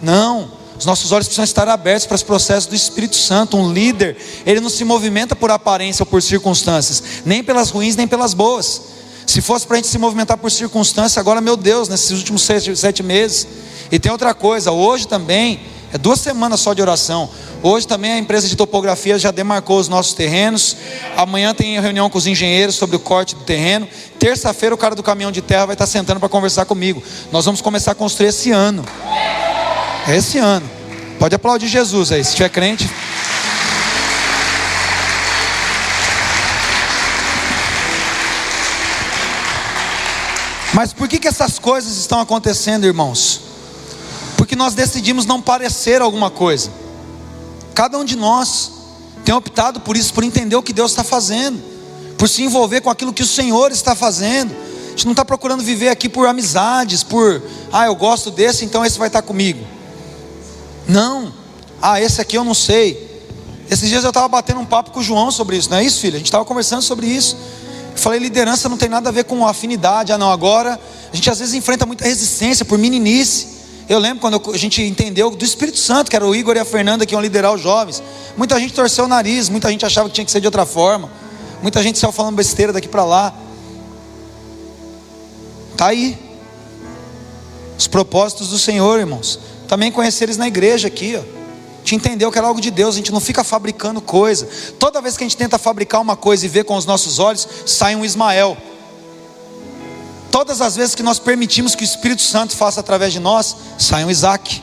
Não. Os nossos olhos precisam estar abertos para os processos do Espírito Santo. Um líder, ele não se movimenta por aparência ou por circunstâncias, nem pelas ruins, nem pelas boas. Se fosse para a gente se movimentar por circunstância, agora, meu Deus, nesses últimos sete, sete meses. E tem outra coisa, hoje também, é duas semanas só de oração. Hoje também a empresa de topografia já demarcou os nossos terrenos. Amanhã tem reunião com os engenheiros sobre o corte do terreno. Terça-feira o cara do caminhão de terra vai estar sentando para conversar comigo. Nós vamos começar a construir esse ano. É esse ano. Pode aplaudir Jesus aí, se tiver crente. Mas por que, que essas coisas estão acontecendo, irmãos? Porque nós decidimos não parecer alguma coisa. Cada um de nós tem optado por isso, por entender o que Deus está fazendo, por se envolver com aquilo que o Senhor está fazendo. A gente não está procurando viver aqui por amizades, por, ah, eu gosto desse, então esse vai estar comigo. Não, ah, esse aqui eu não sei. Esses dias eu estava batendo um papo com o João sobre isso, não é isso, filho? A gente estava conversando sobre isso. Falei, liderança não tem nada a ver com afinidade. Ah, não, agora a gente às vezes enfrenta muita resistência por meninice. Eu lembro quando a gente entendeu do Espírito Santo, que era o Igor e a Fernanda que iam liderar os jovens. Muita gente torceu o nariz, muita gente achava que tinha que ser de outra forma. Muita gente saiu falando besteira daqui para lá. Tá aí. Os propósitos do Senhor, irmãos. Também conhecer eles na igreja aqui, ó gente entendeu que era algo de Deus, a gente não fica fabricando coisa. Toda vez que a gente tenta fabricar uma coisa e ver com os nossos olhos, sai um Ismael. Todas as vezes que nós permitimos que o Espírito Santo faça através de nós, sai um Isaac.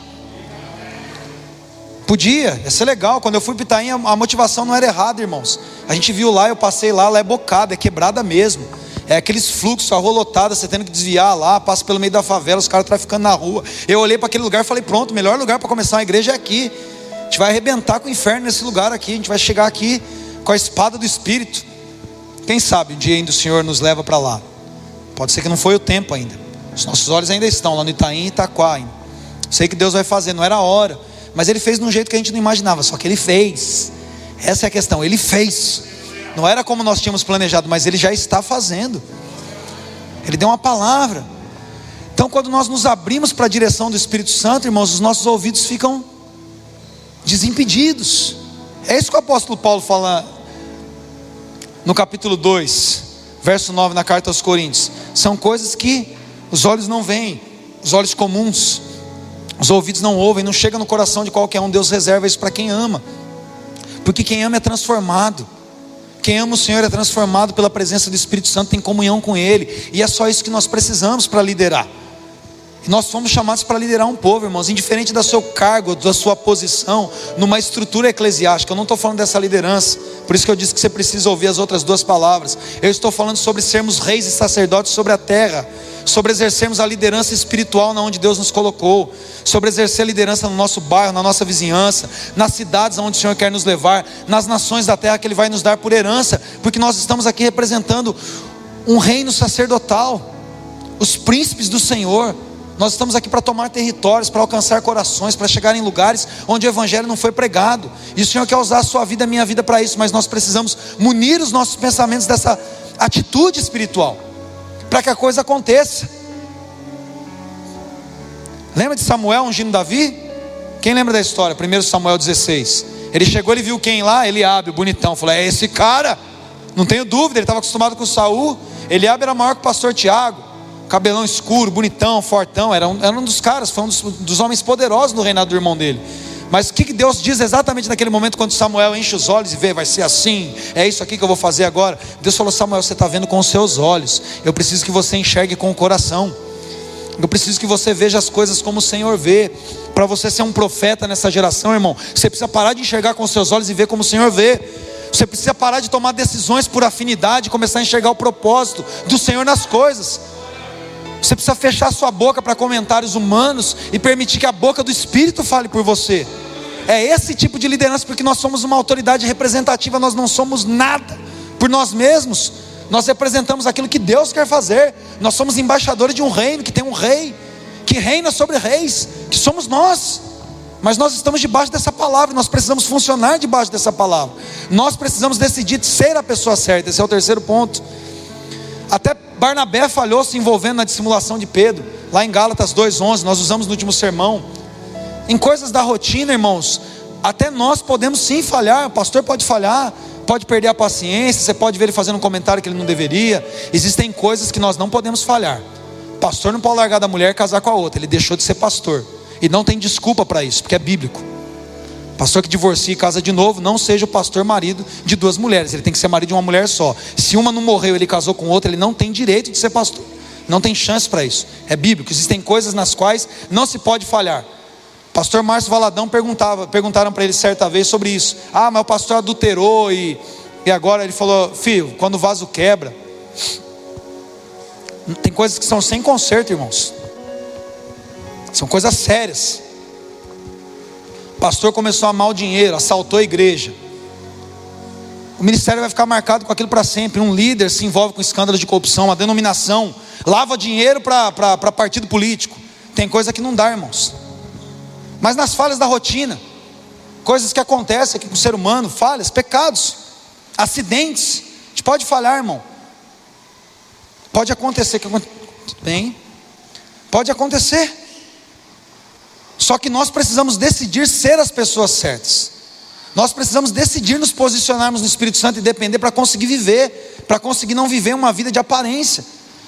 Podia, ia ser legal. Quando eu fui para Itaim, a motivação não era errada, irmãos. A gente viu lá, eu passei lá, lá é bocada, é quebrada mesmo. É aqueles fluxos, a rolotada, você tendo que desviar lá, passa pelo meio da favela, os caras traficando na rua. Eu olhei para aquele lugar e falei: pronto, o melhor lugar para começar uma igreja é aqui. Gente vai arrebentar com o inferno nesse lugar aqui. A gente vai chegar aqui com a espada do Espírito. Quem sabe um dia ainda o Senhor nos leva para lá. Pode ser que não foi o tempo ainda. Os nossos olhos ainda estão lá no Itaim e Itaquá. Sei que Deus vai fazer, não era a hora. Mas Ele fez de um jeito que a gente não imaginava, só que Ele fez. Essa é a questão, Ele fez. Não era como nós tínhamos planejado, mas Ele já está fazendo. Ele deu uma palavra. Então, quando nós nos abrimos para a direção do Espírito Santo, irmãos, os nossos ouvidos ficam desimpedidos. É isso que o apóstolo Paulo fala no capítulo 2, verso 9, na carta aos Coríntios. São coisas que os olhos não veem, os olhos comuns, os ouvidos não ouvem, não chega no coração de qualquer um. Deus reserva isso para quem ama, porque quem ama é transformado. Quem ama o Senhor é transformado pela presença do Espírito Santo, tem comunhão com Ele, e é só isso que nós precisamos para liderar. Nós fomos chamados para liderar um povo, irmãos, indiferente do seu cargo, da sua posição, numa estrutura eclesiástica. Eu não estou falando dessa liderança, por isso que eu disse que você precisa ouvir as outras duas palavras. Eu estou falando sobre sermos reis e sacerdotes sobre a terra, sobre exercermos a liderança espiritual na onde Deus nos colocou, sobre exercer a liderança no nosso bairro, na nossa vizinhança, nas cidades onde o Senhor quer nos levar, nas nações da terra que Ele vai nos dar por herança, porque nós estamos aqui representando um reino sacerdotal, os príncipes do Senhor. Nós estamos aqui para tomar territórios, para alcançar corações, para chegar em lugares onde o Evangelho não foi pregado. E o Senhor quer usar a sua vida, a minha vida para isso, mas nós precisamos munir os nossos pensamentos dessa atitude espiritual, para que a coisa aconteça. Lembra de Samuel ungindo Davi? Quem lembra da história? 1 Samuel 16. Ele chegou, ele viu quem lá? Eliabe, bonitão. Falou: É esse cara. Não tenho dúvida, ele estava acostumado com Saul. Eliabe era maior que o pastor Tiago cabelão escuro, bonitão, fortão, era um, era um dos caras, foi um dos, dos homens poderosos no reinado do irmão dele. Mas o que Deus diz exatamente naquele momento quando Samuel enche os olhos e vê, vai ser assim, é isso aqui que eu vou fazer agora. Deus falou: Samuel, você está vendo com os seus olhos, eu preciso que você enxergue com o coração, eu preciso que você veja as coisas como o Senhor vê. Para você ser um profeta nessa geração, irmão, você precisa parar de enxergar com os seus olhos e ver como o Senhor vê. Você precisa parar de tomar decisões por afinidade começar a enxergar o propósito do Senhor nas coisas. Você precisa fechar sua boca para comentários humanos e permitir que a boca do Espírito fale por você. É esse tipo de liderança, porque nós somos uma autoridade representativa, nós não somos nada por nós mesmos. Nós representamos aquilo que Deus quer fazer. Nós somos embaixadores de um reino que tem um rei, que reina sobre reis, que somos nós. Mas nós estamos debaixo dessa palavra, nós precisamos funcionar debaixo dessa palavra. Nós precisamos decidir ser a pessoa certa. Esse é o terceiro ponto. Até Barnabé falhou se envolvendo na dissimulação de Pedro, lá em Gálatas 2:11, nós usamos no último sermão. Em coisas da rotina, irmãos, até nós podemos sim falhar, o pastor pode falhar, pode perder a paciência, você pode ver ele fazendo um comentário que ele não deveria. Existem coisas que nós não podemos falhar. O pastor não pode largar da mulher e casar com a outra, ele deixou de ser pastor. E não tem desculpa para isso, porque é bíblico. Pastor que divorcia e casa de novo, não seja o pastor marido de duas mulheres, ele tem que ser marido de uma mulher só. Se uma não morreu, ele casou com outra, ele não tem direito de ser pastor. Não tem chance para isso. É bíblico. Existem coisas nas quais não se pode falhar. Pastor Márcio Valadão perguntava, perguntaram para ele certa vez sobre isso. Ah, mas o pastor adulterou e, e agora ele falou, filho, quando o vaso quebra, tem coisas que são sem conserto, irmãos. São coisas sérias. O pastor começou a amar o dinheiro, assaltou a igreja. O ministério vai ficar marcado com aquilo para sempre. Um líder se envolve com escândalos de corrupção, uma denominação, lava dinheiro para partido político. Tem coisa que não dá, irmãos. Mas nas falhas da rotina, coisas que acontecem aqui com o ser humano, falhas, pecados, acidentes, a gente pode falhar, irmão. Pode acontecer que bem, pode acontecer. Só que nós precisamos decidir ser as pessoas certas. Nós precisamos decidir nos posicionarmos no Espírito Santo e depender para conseguir viver, para conseguir não viver uma vida de aparência,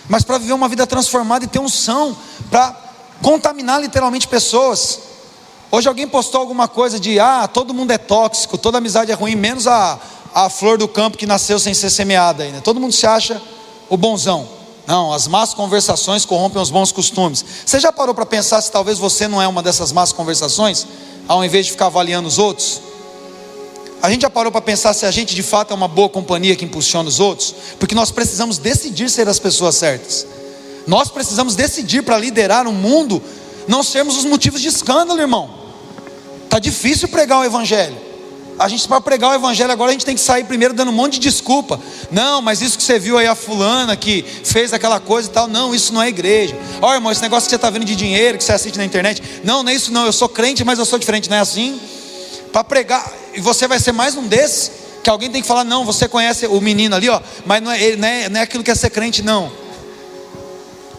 mas para viver uma vida transformada e ter unção, para contaminar literalmente pessoas. Hoje alguém postou alguma coisa de ah, todo mundo é tóxico, toda amizade é ruim, menos a, a flor do campo que nasceu sem ser semeada ainda. Todo mundo se acha o bonzão. Não, as más conversações corrompem os bons costumes. Você já parou para pensar se talvez você não é uma dessas más conversações, ao invés de ficar avaliando os outros? A gente já parou para pensar se a gente de fato é uma boa companhia que impulsiona os outros? Porque nós precisamos decidir ser as pessoas certas. Nós precisamos decidir para liderar o mundo, não sermos os motivos de escândalo, irmão. Tá difícil pregar o evangelho. A gente para pregar o evangelho agora a gente tem que sair primeiro dando um monte de desculpa. Não, mas isso que você viu aí a fulana que fez aquela coisa e tal, não, isso não é igreja. Olha, irmão, esse negócio que você está vendo de dinheiro, que você assiste na internet, não, não é isso não, eu sou crente, mas eu sou diferente, não é assim? Para pregar, e você vai ser mais um desses, que alguém tem que falar, não, você conhece o menino ali, ó, mas não é, não é, não é aquilo que é ser crente, não.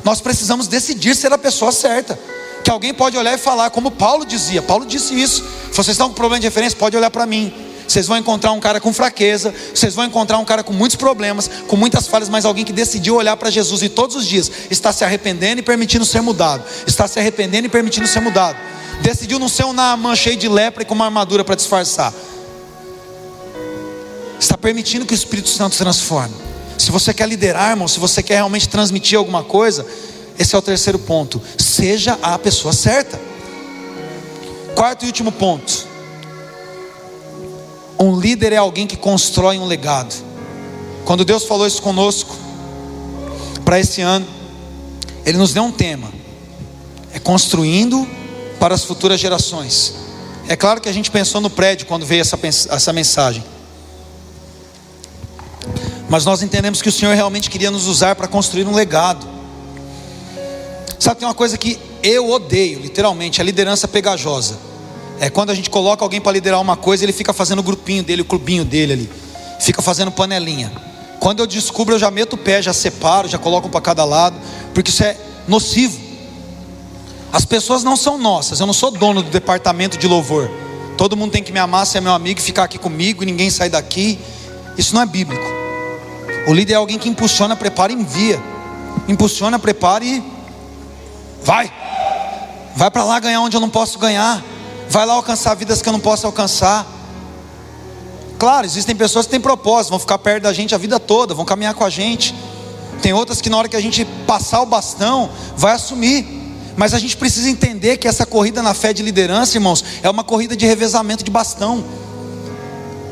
Nós precisamos decidir ser a pessoa certa que alguém pode olhar e falar, como Paulo dizia. Paulo disse isso. Se vocês estão com problema de referência, pode olhar para mim. Vocês vão encontrar um cara com fraqueza, vocês vão encontrar um cara com muitos problemas, com muitas falhas, mas alguém que decidiu olhar para Jesus e todos os dias está se arrependendo e permitindo ser mudado. Está se arrependendo e permitindo ser mudado. Decidiu não ser um Naaman cheio de lepra e com uma armadura para disfarçar. Está permitindo que o Espírito Santo transforme. Se você quer liderar, irmão, se você quer realmente transmitir alguma coisa, esse é o terceiro ponto. Seja a pessoa certa. Quarto e último ponto. Um líder é alguém que constrói um legado. Quando Deus falou isso conosco, para esse ano, Ele nos deu um tema: é construindo para as futuras gerações. É claro que a gente pensou no prédio quando veio essa, essa mensagem. Mas nós entendemos que o Senhor realmente queria nos usar para construir um legado. Sabe, tem uma coisa que eu odeio, literalmente, a liderança pegajosa. É quando a gente coloca alguém para liderar uma coisa, ele fica fazendo o grupinho dele, o clubinho dele ali. Fica fazendo panelinha. Quando eu descubro, eu já meto o pé, já separo, já coloco um para cada lado, porque isso é nocivo. As pessoas não são nossas, eu não sou dono do departamento de louvor. Todo mundo tem que me amar, ser meu amigo, ficar aqui comigo ninguém sair daqui. Isso não é bíblico. O líder é alguém que impulsiona, prepara e envia. Impulsiona, prepara e Vai. Vai para lá ganhar onde eu não posso ganhar. Vai lá alcançar vidas que eu não posso alcançar. Claro, existem pessoas que têm propósito, vão ficar perto da gente a vida toda, vão caminhar com a gente. Tem outras que na hora que a gente passar o bastão, vai assumir. Mas a gente precisa entender que essa corrida na fé de liderança, irmãos, é uma corrida de revezamento de bastão.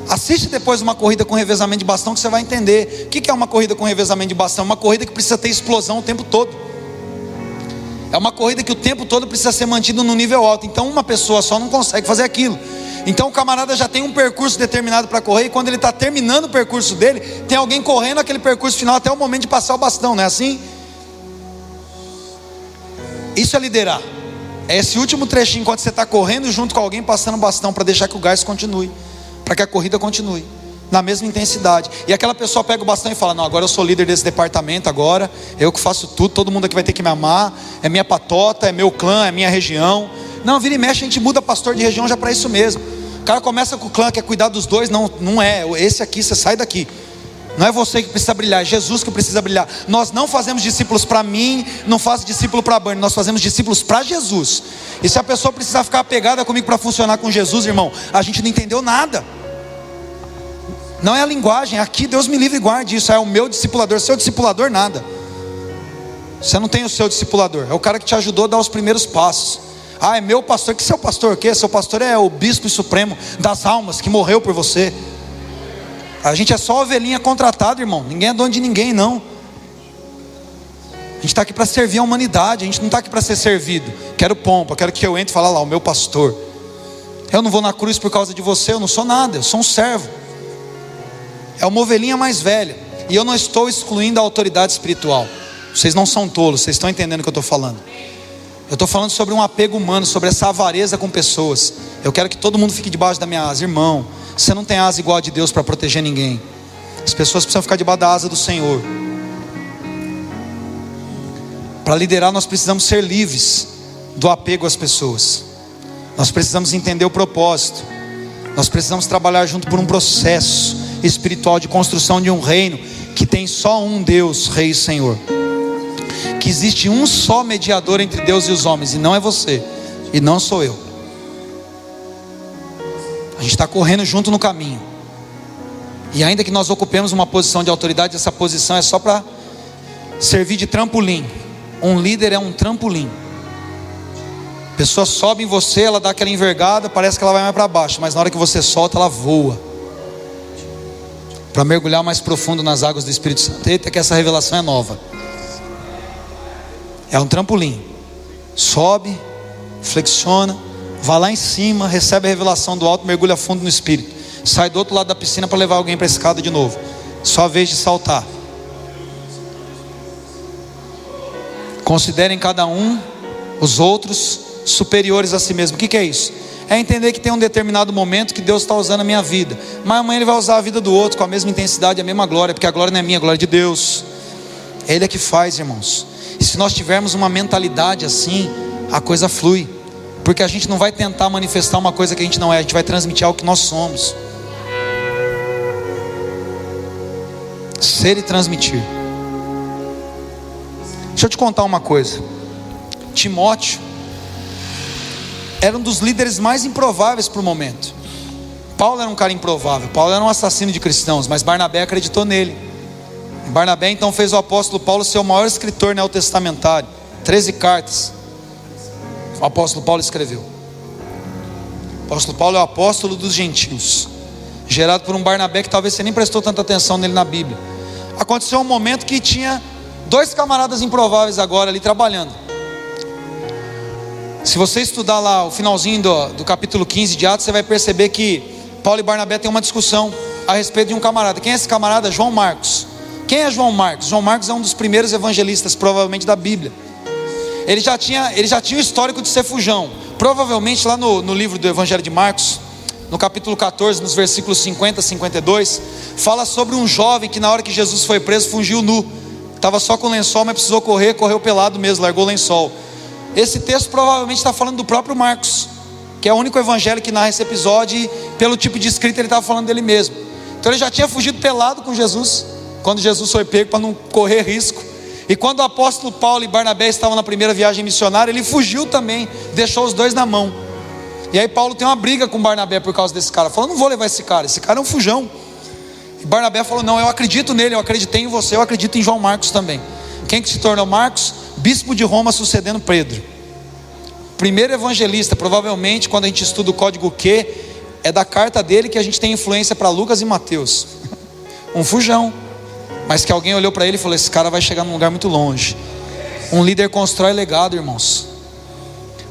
Assiste depois uma corrida com revezamento de bastão que você vai entender. O que é uma corrida com revezamento de bastão? Uma corrida que precisa ter explosão o tempo todo. É uma corrida que o tempo todo precisa ser mantido no nível alto. Então uma pessoa só não consegue fazer aquilo. Então o camarada já tem um percurso determinado para correr e quando ele está terminando o percurso dele, tem alguém correndo aquele percurso final até o momento de passar o bastão, não é assim? Isso é liderar. É esse último trechinho enquanto você está correndo junto com alguém passando o bastão para deixar que o gás continue, para que a corrida continue na mesma intensidade. E aquela pessoa pega o bastão e fala: Não, agora eu sou líder desse departamento, agora eu que faço tudo, todo mundo aqui vai ter que me amar, é minha patota, é meu clã, é minha região. Não, vira e mexe, a gente muda pastor de região já para isso mesmo. O cara começa com o clã, quer cuidar dos dois, não, não é, esse aqui, você sai daqui. Não é você que precisa brilhar, é Jesus que precisa brilhar. Nós não fazemos discípulos para mim, não faço discípulo para Bernie, nós fazemos discípulos para Jesus. E se a pessoa precisar ficar apegada comigo para funcionar com Jesus, irmão, a gente não entendeu nada. Não é a linguagem, aqui Deus me livre e guarde isso. É o meu discipulador, seu discipulador, nada. Você não tem o seu discipulador, é o cara que te ajudou a dar os primeiros passos. Ah, é meu pastor, que seu pastor o quê? Seu pastor é o bispo supremo das almas que morreu por você. A gente é só ovelhinha contratada, irmão. Ninguém é dono de ninguém, não. A gente está aqui para servir a humanidade, a gente não está aqui para ser servido. Quero pompa, quero que eu entre e fale lá, o meu pastor. Eu não vou na cruz por causa de você, eu não sou nada, eu sou um servo é uma ovelhinha mais velha. E eu não estou excluindo a autoridade espiritual. Vocês não são tolos, vocês estão entendendo o que eu estou falando. Eu estou falando sobre um apego humano, sobre essa avareza com pessoas. Eu quero que todo mundo fique debaixo da minha asa. Irmão, você não tem asa igual a de Deus para proteger ninguém. As pessoas precisam ficar debaixo da asa do Senhor. Para liderar, nós precisamos ser livres do apego às pessoas. Nós precisamos entender o propósito. Nós precisamos trabalhar junto por um processo espiritual de construção de um reino que tem só um Deus, Rei e Senhor. Que existe um só mediador entre Deus e os homens, e não é você, e não sou eu. A gente está correndo junto no caminho. E ainda que nós ocupemos uma posição de autoridade, essa posição é só para servir de trampolim. Um líder é um trampolim. A pessoa sobe em você, ela dá aquela envergada, parece que ela vai mais para baixo, mas na hora que você solta, ela voa. Para mergulhar mais profundo nas águas do Espírito Santo. Eita, que essa revelação é nova. É um trampolim. Sobe, flexiona, vai lá em cima, recebe a revelação do alto, mergulha fundo no Espírito. Sai do outro lado da piscina para levar alguém para a escada de novo. Só a vez de saltar. Considerem cada um os outros superiores a si mesmo. O que, que é isso? É entender que tem um determinado momento que Deus está usando a minha vida, mas amanhã Ele vai usar a vida do outro com a mesma intensidade, a mesma glória, porque a glória não é minha, a glória é de Deus. Ele é que faz, irmãos. E se nós tivermos uma mentalidade assim, a coisa flui, porque a gente não vai tentar manifestar uma coisa que a gente não é, a gente vai transmitir algo que nós somos. Ser e transmitir. Deixa eu te contar uma coisa. Timóteo era um dos líderes mais improváveis para o momento. Paulo era um cara improvável. Paulo era um assassino de cristãos, mas Barnabé acreditou nele. Barnabé então fez o apóstolo Paulo ser o maior escritor neotestamentário. Treze cartas. O apóstolo Paulo escreveu. O apóstolo Paulo é o apóstolo dos gentios. Gerado por um Barnabé que talvez você nem prestou tanta atenção nele na Bíblia. Aconteceu um momento que tinha dois camaradas improváveis agora ali trabalhando. Se você estudar lá o finalzinho do, do capítulo 15 de Atos, você vai perceber que Paulo e Barnabé têm uma discussão a respeito de um camarada. Quem é esse camarada? João Marcos. Quem é João Marcos? João Marcos é um dos primeiros evangelistas, provavelmente da Bíblia. Ele já tinha, ele já tinha o histórico de ser fujão. Provavelmente lá no, no livro do Evangelho de Marcos, no capítulo 14, nos versículos 50 a 52, fala sobre um jovem que na hora que Jesus foi preso fugiu nu. Estava só com lençol, mas precisou correr, correu pelado mesmo, largou o lençol. Esse texto provavelmente está falando do próprio Marcos, que é o único evangelho que narra esse episódio, e pelo tipo de escrita ele estava falando dele mesmo. Então ele já tinha fugido pelado com Jesus, quando Jesus foi pego para não correr risco. E quando o apóstolo Paulo e Barnabé estavam na primeira viagem missionária, ele fugiu também, deixou os dois na mão. E aí Paulo tem uma briga com Barnabé por causa desse cara, falou: não vou levar esse cara, esse cara é um fujão. E Barnabé falou: não, eu acredito nele, eu acreditei em você, eu acredito em João Marcos também. Quem que se tornou Marcos? Bispo de Roma sucedendo Pedro. Primeiro evangelista, provavelmente, quando a gente estuda o código Q, é da carta dele que a gente tem influência para Lucas e Mateus. Um fujão, mas que alguém olhou para ele e falou: Esse cara vai chegar num lugar muito longe. Um líder constrói legado, irmãos.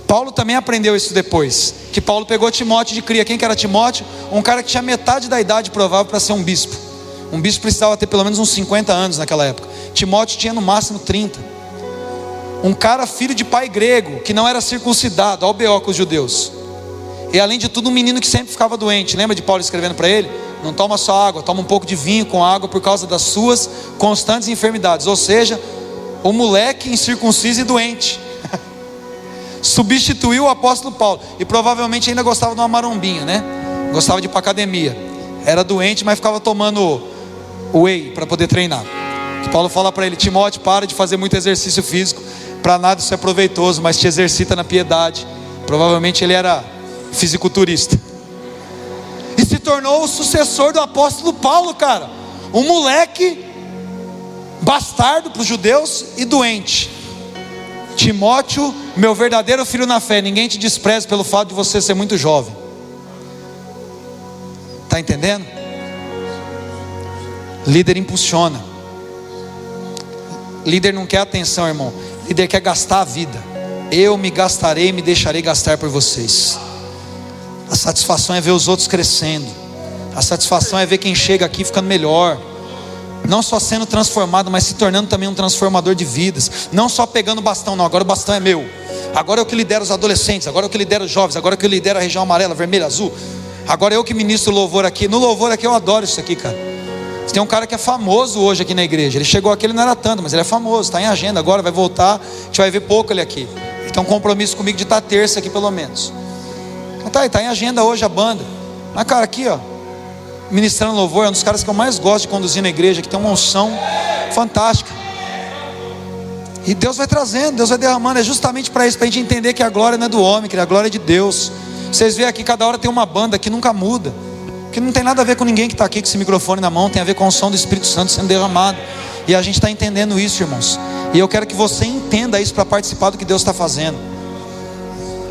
Paulo também aprendeu isso depois. Que Paulo pegou Timóteo de cria. Quem que era Timóteo? Um cara que tinha metade da idade provável para ser um bispo. Um bispo precisava ter pelo menos uns 50 anos naquela época. Timóteo tinha no máximo 30. Um cara filho de pai grego, que não era circuncidado, ao BO com os judeus. E além de tudo, um menino que sempre ficava doente. Lembra de Paulo escrevendo para ele? Não toma só água, toma um pouco de vinho com água por causa das suas constantes enfermidades. Ou seja, o moleque incircunciso e doente. Substituiu o apóstolo Paulo. E provavelmente ainda gostava de uma marombinha, né? Gostava de ir para academia. Era doente, mas ficava tomando whey para poder treinar. Paulo fala para ele: Timóteo, para de fazer muito exercício físico para nada isso é proveitoso, mas te exercita na piedade. Provavelmente ele era fisiculturista. E se tornou o sucessor do apóstolo Paulo, cara. Um moleque bastardo para os judeus e doente. Timóteo, meu verdadeiro filho na fé, ninguém te despreza pelo fato de você ser muito jovem. Está entendendo? Líder impulsiona. Líder não quer atenção, irmão. Líder quer gastar a vida. Eu me gastarei e me deixarei gastar por vocês. A satisfação é ver os outros crescendo. A satisfação é ver quem chega aqui ficando melhor. Não só sendo transformado, mas se tornando também um transformador de vidas. Não só pegando o bastão, não. Agora o bastão é meu. Agora eu que lidero os adolescentes. Agora eu que lidero os jovens. Agora eu que lidero a região amarela, vermelha, azul. Agora eu que ministro louvor aqui. No louvor aqui eu adoro isso aqui, cara. Tem um cara que é famoso hoje aqui na igreja. Ele chegou aqui, ele não era tanto, mas ele é famoso, está em agenda agora, vai voltar. A gente vai ver pouco ele aqui. Ele tem um compromisso comigo de estar terça aqui pelo menos. Então tá, está em agenda hoje a banda. Mas cara, aqui ó, ministrando louvor, é um dos caras que eu mais gosto de conduzir na igreja, que tem uma unção fantástica. E Deus vai trazendo, Deus vai derramando, é justamente para isso, para a gente entender que a glória não é do homem, que a glória é de Deus. Vocês veem aqui, cada hora tem uma banda que nunca muda que não tem nada a ver com ninguém que está aqui com esse microfone na mão, tem a ver com o som do Espírito Santo sendo derramado. E a gente está entendendo isso, irmãos. E eu quero que você entenda isso para participar do que Deus está fazendo.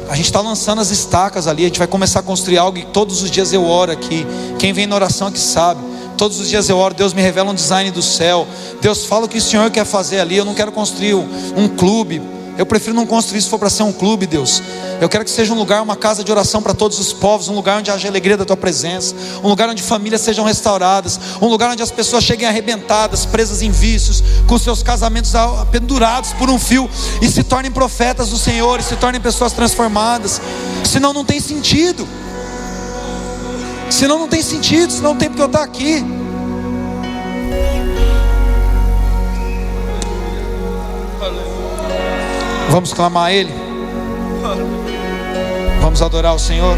A gente está lançando as estacas ali, a gente vai começar a construir algo e todos os dias eu oro aqui. Quem vem na oração aqui sabe. Todos os dias eu oro, Deus me revela um design do céu. Deus fala o que o Senhor quer fazer ali. Eu não quero construir um, um clube. Eu prefiro não construir se for para ser um clube, Deus. Eu quero que seja um lugar, uma casa de oração para todos os povos, um lugar onde haja alegria da tua presença, um lugar onde famílias sejam restauradas, um lugar onde as pessoas cheguem arrebentadas, presas em vícios, com seus casamentos pendurados por um fio e se tornem profetas do Senhor, e se tornem pessoas transformadas. Senão não tem sentido. Senão não tem sentido, senão não tem porque eu estar aqui. Vamos clamar a Ele. Vamos adorar o Senhor.